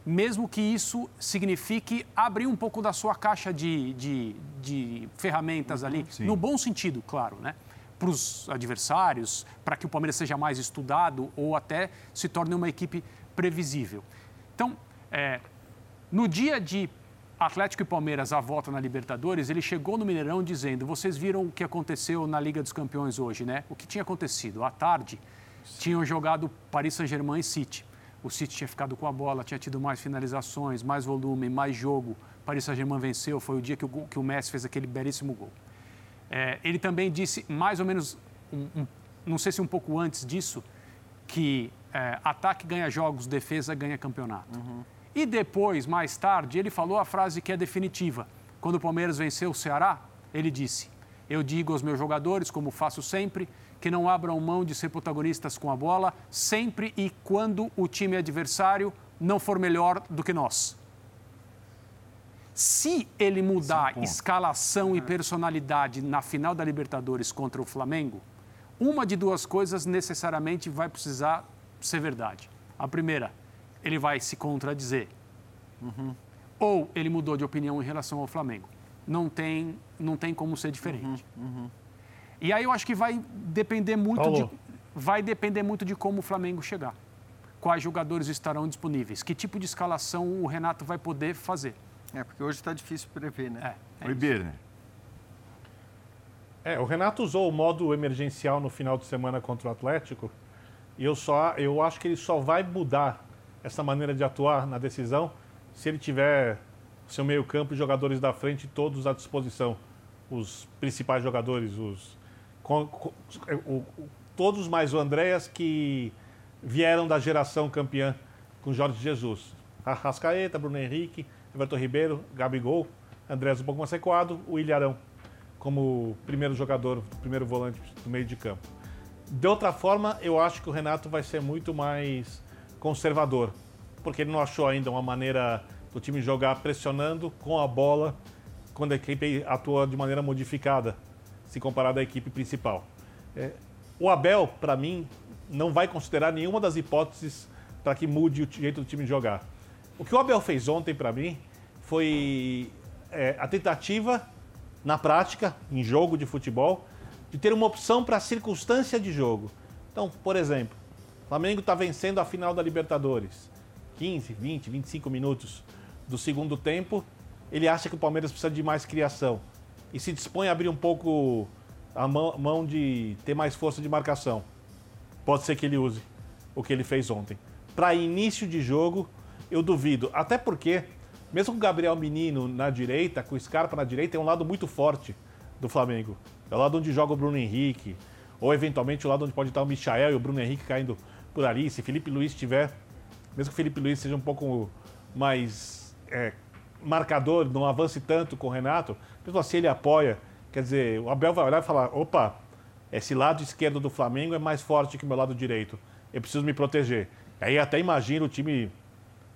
mesmo que isso signifique abrir um pouco da sua caixa de, de, de ferramentas ali, Sim. no bom sentido, claro, né? Para os adversários, para que o Palmeiras seja mais estudado ou até se torne uma equipe previsível. Então, é, no dia de Atlético e Palmeiras à volta na Libertadores, ele chegou no Mineirão dizendo: Vocês viram o que aconteceu na Liga dos Campeões hoje, né? O que tinha acontecido? À tarde, tinham jogado Paris Saint-Germain e City. O City tinha ficado com a bola, tinha tido mais finalizações, mais volume, mais jogo. Paris Saint-Germain venceu, foi o dia que o, que o, Messi fez aquele belíssimo gol. É, ele também disse, mais ou menos, um, um, não sei se um pouco antes disso, que é, ataque ganha jogos, defesa ganha campeonato. Uhum. E depois, mais tarde, ele falou a frase que é definitiva. Quando o Palmeiras venceu o Ceará, ele disse: Eu digo aos meus jogadores, como faço sempre, que não abram mão de ser protagonistas com a bola, sempre e quando o time adversário não for melhor do que nós. Se ele mudar escalação e personalidade na final da Libertadores contra o Flamengo, uma de duas coisas necessariamente vai precisar ser verdade. A primeira, ele vai se contradizer. Uhum. Ou ele mudou de opinião em relação ao Flamengo. Não tem, não tem como ser diferente. Uhum. Uhum. E aí eu acho que vai depender muito de, vai depender muito de como o Flamengo chegar. Quais jogadores estarão disponíveis? Que tipo de escalação o Renato vai poder fazer? É, porque hoje está difícil prever, né? É, é Oi, Birner. É, o Renato usou o modo emergencial no final de semana contra o Atlético e eu só eu acho que ele só vai mudar essa maneira de atuar na decisão se ele tiver seu meio-campo e jogadores da frente todos à disposição. Os principais jogadores, os com, com, o, todos mais o Andréas que vieram da geração campeã com Jorge Jesus. Arrascaeta, Bruno Henrique, Everton Ribeiro, Gabigol, Andrés um pouco mais recuado, o Ilharão como primeiro jogador, primeiro volante do meio de campo. De outra forma, eu acho que o Renato vai ser muito mais conservador, porque ele não achou ainda uma maneira do time jogar pressionando com a bola quando a equipe atua de maneira modificada, se comparado à equipe principal. É, o Abel, para mim, não vai considerar nenhuma das hipóteses para que mude o jeito do time jogar. O que o Abel fez ontem, para mim, foi é, a tentativa, na prática, em jogo de futebol, de ter uma opção para a circunstância de jogo. Então, por exemplo, Flamengo está vencendo a final da Libertadores. 15, 20, 25 minutos do segundo tempo, ele acha que o Palmeiras precisa de mais criação e se dispõe a abrir um pouco a mão, de ter mais força de marcação. Pode ser que ele use o que ele fez ontem. Para início de jogo, eu duvido. Até porque, mesmo com o Gabriel Menino na direita, com o Scarpa na direita, é um lado muito forte do Flamengo. É o lado onde joga o Bruno Henrique, ou eventualmente o lado onde pode estar o Michael e o Bruno Henrique caindo por ali. Se Felipe Luiz tiver, mesmo que o Felipe Luiz seja um pouco mais é, marcador, não avance tanto com o Renato, mesmo assim ele apoia. Quer dizer, o Abel vai olhar e falar: opa, esse lado esquerdo do Flamengo é mais forte que o meu lado direito. Eu preciso me proteger. Aí até imagina o time,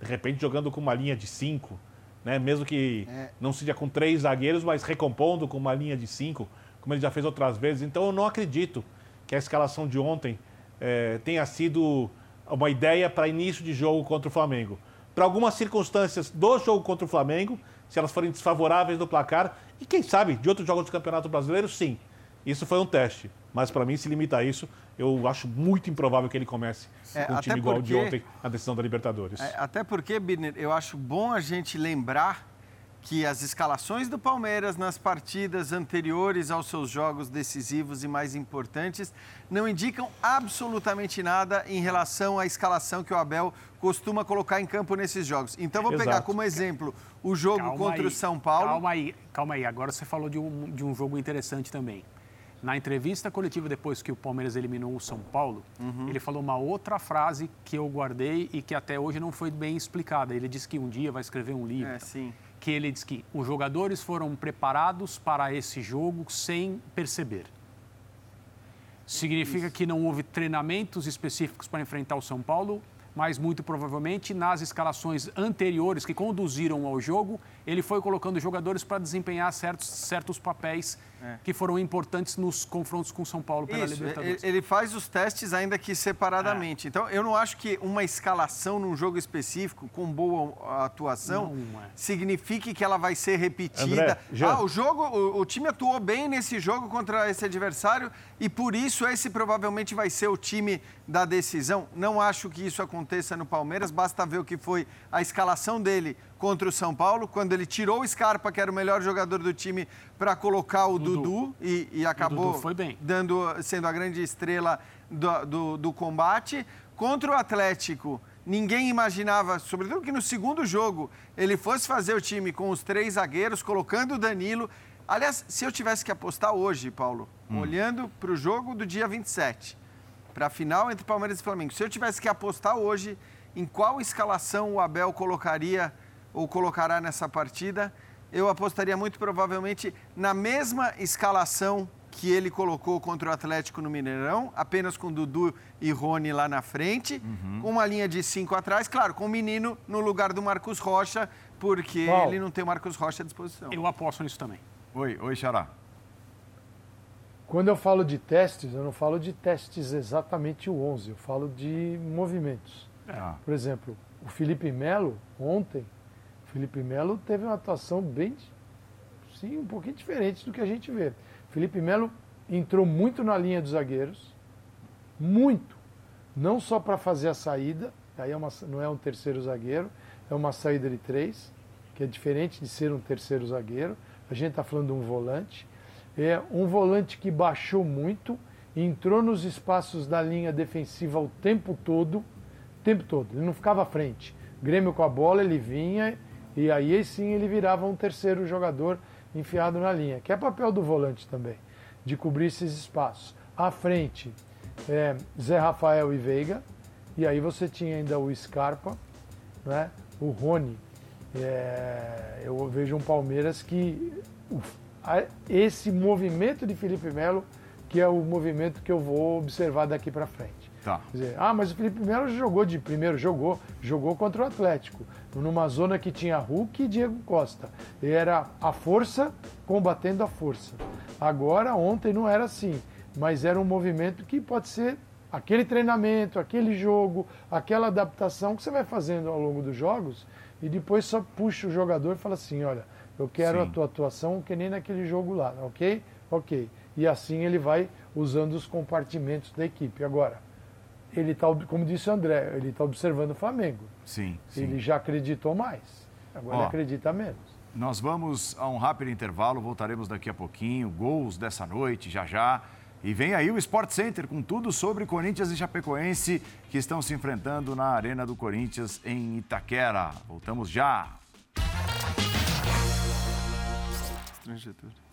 de repente, jogando com uma linha de cinco, né? mesmo que é. não seja com três zagueiros, mas recompondo com uma linha de cinco, como ele já fez outras vezes. Então eu não acredito que a escalação de ontem é, tenha sido uma ideia para início de jogo contra o Flamengo. Para algumas circunstâncias do jogo contra o Flamengo, se elas forem desfavoráveis do placar, e quem sabe de outros jogos do Campeonato Brasileiro, sim. Isso foi um teste. Mas para mim, se limita a isso, eu acho muito improvável que ele comece é, com um time igual de ontem na decisão da Libertadores. É, até porque, Birner, eu acho bom a gente lembrar que as escalações do Palmeiras nas partidas anteriores aos seus jogos decisivos e mais importantes não indicam absolutamente nada em relação à escalação que o Abel costuma colocar em campo nesses jogos. Então vou Exato. pegar como exemplo o jogo calma contra aí, o São Paulo. Calma aí, calma aí. Agora você falou de um, de um jogo interessante também. Na entrevista coletiva depois que o Palmeiras eliminou o São Paulo, uhum. ele falou uma outra frase que eu guardei e que até hoje não foi bem explicada. Ele disse que um dia vai escrever um livro. É, sim que ele diz que os jogadores foram preparados para esse jogo sem perceber. Significa Isso. que não houve treinamentos específicos para enfrentar o São Paulo mas muito provavelmente nas escalações anteriores que conduziram ao jogo, ele foi colocando jogadores para desempenhar certos, certos papéis é. que foram importantes nos confrontos com São Paulo pela Isso, Libertadores. Ele faz os testes ainda que separadamente. É. Então, eu não acho que uma escalação num jogo específico com boa atuação é. signifique que ela vai ser repetida. André, ah, o jogo, o, o time atuou bem nesse jogo contra esse adversário e por isso esse provavelmente vai ser o time da decisão. Não acho que isso aconteça no Palmeiras, basta ver o que foi a escalação dele contra o São Paulo, quando ele tirou o Scarpa, que era o melhor jogador do time, para colocar o Dudu, Dudu e, e, acabou dando, sendo a grande estrela do, do, do combate. Contra o Atlético, ninguém imaginava, sobretudo que no segundo jogo, ele fosse fazer o time com os três zagueiros, colocando o Danilo. Aliás, se eu tivesse que apostar hoje, Paulo, hum. olhando para o jogo do dia 27, para a final entre Palmeiras e Flamengo. Se eu tivesse que apostar hoje em qual escalação o Abel colocaria ou colocará nessa partida, eu apostaria muito provavelmente na mesma escalação que ele colocou contra o Atlético no Mineirão, apenas com Dudu e Rony lá na frente, uhum. com uma linha de cinco atrás, claro, com o menino no lugar do Marcos Rocha, porque Uau. ele não tem o Marcos Rocha à disposição. Eu aposto nisso também. Oi, oi, Xará. Quando eu falo de testes, eu não falo de testes exatamente o 11, eu falo de movimentos. É. Por exemplo, o Felipe Melo, ontem, Felipe Melo teve uma atuação bem, sim, um pouquinho diferente do que a gente vê. Felipe Melo entrou muito na linha dos zagueiros, muito. Não só para fazer a saída, aí é uma, não é um terceiro zagueiro, é uma saída de três, que é diferente de ser um terceiro zagueiro. A gente está falando de um volante é um volante que baixou muito, entrou nos espaços da linha defensiva o tempo todo, tempo todo, ele não ficava à frente. Grêmio com a bola, ele vinha e aí sim ele virava um terceiro jogador enfiado na linha, que é papel do volante também, de cobrir esses espaços. À frente, é, Zé Rafael e Veiga, E aí você tinha ainda o Scarpa, né? o Rony. É, eu vejo um Palmeiras que a, esse movimento de Felipe Melo que é o movimento que eu vou observar daqui para frente. Tá. Dizer, ah, mas o Felipe Melo jogou de primeiro, jogou, jogou contra o Atlético, numa zona que tinha Hulk e Diego Costa. E era a força combatendo a força. Agora, ontem não era assim, mas era um movimento que pode ser aquele treinamento, aquele jogo, aquela adaptação que você vai fazendo ao longo dos jogos e depois só puxa o jogador e fala assim, olha, eu quero Sim. a tua atuação que nem naquele jogo lá, ok? Ok e assim ele vai usando os compartimentos da equipe. Agora, ele está, como disse o André, ele está observando o Flamengo. Sim, sim. Ele já acreditou mais, agora Ó, acredita menos. Nós vamos a um rápido intervalo, voltaremos daqui a pouquinho, gols dessa noite, já já. E vem aí o Sport Center com tudo sobre Corinthians e Chapecoense que estão se enfrentando na Arena do Corinthians em Itaquera. Voltamos já. Estrangetura.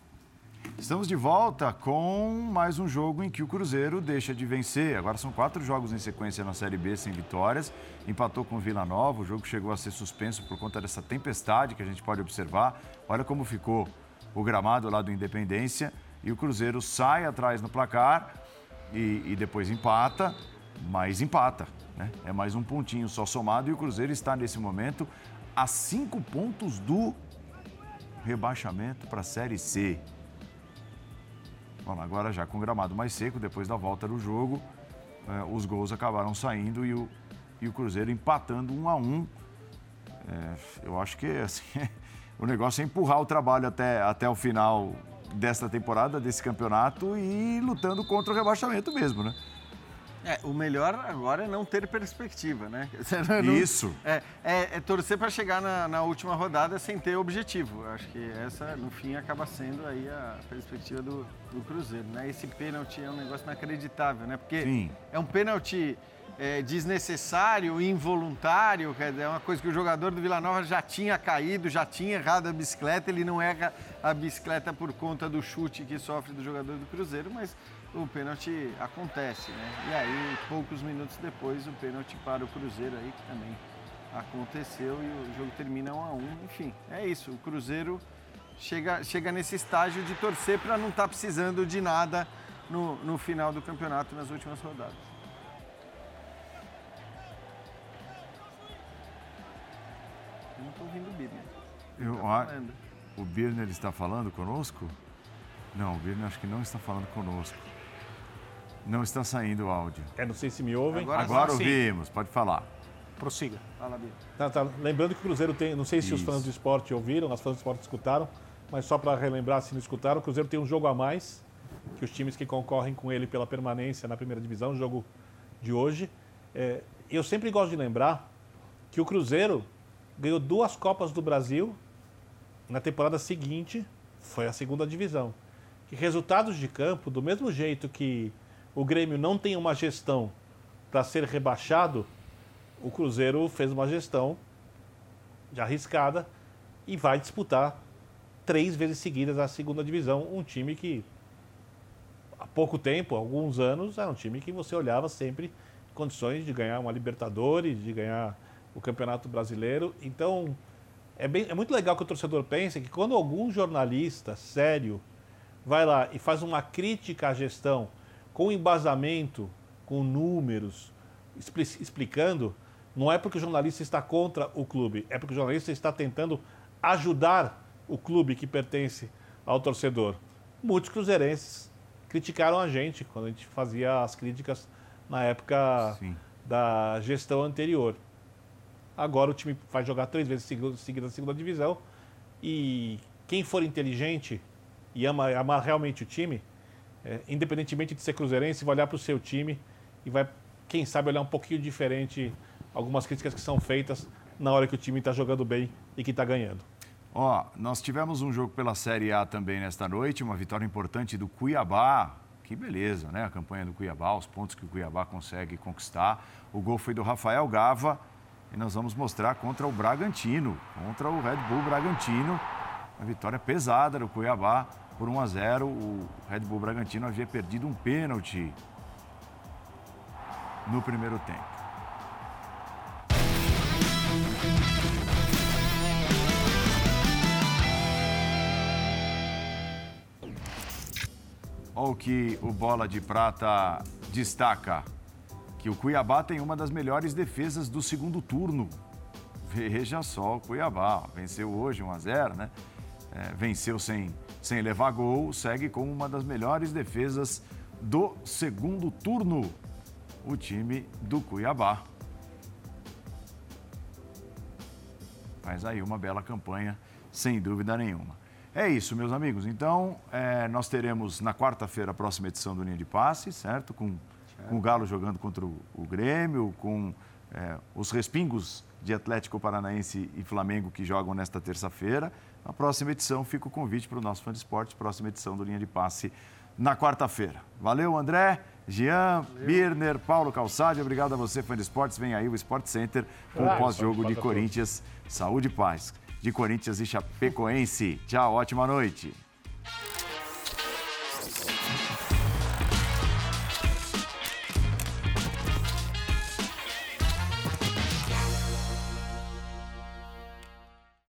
Estamos de volta com mais um jogo em que o Cruzeiro deixa de vencer. Agora são quatro jogos em sequência na Série B sem vitórias. Empatou com o Vila Nova. O jogo chegou a ser suspenso por conta dessa tempestade que a gente pode observar. Olha como ficou o gramado lá do Independência. E o Cruzeiro sai atrás no placar e, e depois empata, mas empata. Né? É mais um pontinho só somado. E o Cruzeiro está nesse momento a cinco pontos do rebaixamento para a Série C. Bom, agora já com o gramado mais seco, depois da volta do jogo, é, os gols acabaram saindo e o, e o Cruzeiro empatando um a um. É, eu acho que assim, o negócio é empurrar o trabalho até, até o final desta temporada, desse campeonato e lutando contra o rebaixamento mesmo, né? É, o melhor agora é não ter perspectiva, né? Não, Isso. É, é, é torcer para chegar na, na, última rodada sem ter objetivo. Acho que essa, no fim, acaba sendo aí a perspectiva do, do Cruzeiro, né? Esse pênalti é um negócio inacreditável, né? Porque Sim. é um pênalti é, desnecessário, involuntário, é uma coisa que o jogador do Vila Nova já tinha caído, já tinha errado a bicicleta, ele não erra a bicicleta por conta do chute que sofre do jogador do Cruzeiro, mas o pênalti acontece, né? E aí, poucos minutos depois, o pênalti para o Cruzeiro aí, que também aconteceu e o jogo termina 1 a 1 Enfim, é isso. O Cruzeiro chega, chega nesse estágio de torcer para não estar tá precisando de nada no, no final do campeonato, nas últimas rodadas. Eu não estou ouvindo o Birner. Eu, tá o Birner está falando conosco? Não, o Birner acho que não está falando conosco. Não está saindo o áudio. É, não sei se me ouvem. Agora, Agora ouvimos, pode falar. Prossiga. Fala. Tá, tá. Lembrando que o Cruzeiro tem, não sei se Isso. os fãs do esporte ouviram, os fãs do esporte escutaram, mas só para relembrar se não escutaram, o Cruzeiro tem um jogo a mais que os times que concorrem com ele pela permanência na primeira divisão, o jogo de hoje. É, eu sempre gosto de lembrar que o Cruzeiro ganhou duas Copas do Brasil na temporada seguinte, foi a segunda divisão. Que resultados de campo, do mesmo jeito que o Grêmio não tem uma gestão para ser rebaixado, o Cruzeiro fez uma gestão de arriscada e vai disputar três vezes seguidas a segunda divisão. Um time que há pouco tempo, alguns anos, era um time que você olhava sempre em condições de ganhar uma Libertadores, de ganhar o Campeonato Brasileiro. Então, é, bem, é muito legal que o torcedor pense que quando algum jornalista sério vai lá e faz uma crítica à gestão com embasamento, com números, explicando, não é porque o jornalista está contra o clube, é porque o jornalista está tentando ajudar o clube que pertence ao torcedor. Muitos cruzeirenses criticaram a gente quando a gente fazia as críticas na época Sim. da gestão anterior. Agora o time vai jogar três vezes seguida na segunda divisão e quem for inteligente e ama, amar realmente o time, é, independentemente de ser cruzeirense, vai olhar para o seu time e vai, quem sabe, olhar um pouquinho diferente algumas críticas que são feitas na hora que o time está jogando bem e que está ganhando. Ó, nós tivemos um jogo pela Série A também nesta noite, uma vitória importante do Cuiabá. Que beleza, né? A campanha do Cuiabá, os pontos que o Cuiabá consegue conquistar. O gol foi do Rafael Gava e nós vamos mostrar contra o Bragantino, contra o Red Bull Bragantino. Uma vitória pesada do Cuiabá por 1 a 0, o Red Bull Bragantino havia perdido um pênalti no primeiro tempo. Olha o que o Bola de Prata destaca: que o Cuiabá tem uma das melhores defesas do segundo turno. Veja só, o Cuiabá venceu hoje 1 a 0, né? É, venceu sem sem levar gol, segue com uma das melhores defesas do segundo turno. O time do Cuiabá. Faz aí uma bela campanha, sem dúvida nenhuma. É isso, meus amigos. Então, é, nós teremos na quarta-feira a próxima edição do Linha de Passe, certo? Com, com o Galo jogando contra o, o Grêmio, com é, os respingos de Atlético Paranaense e Flamengo que jogam nesta terça-feira. Na próxima edição, fica o convite para o nosso fã de esportes, próxima edição do Linha de Passe na quarta-feira. Valeu, André, Jean, Valeu. Birner, Paulo Calçade, obrigado a você, fã de esportes. Vem aí o Sport Center com o pós-jogo de Corinthians. Saúde e paz. De Corinthians e Chapecoense. Tchau, ótima noite.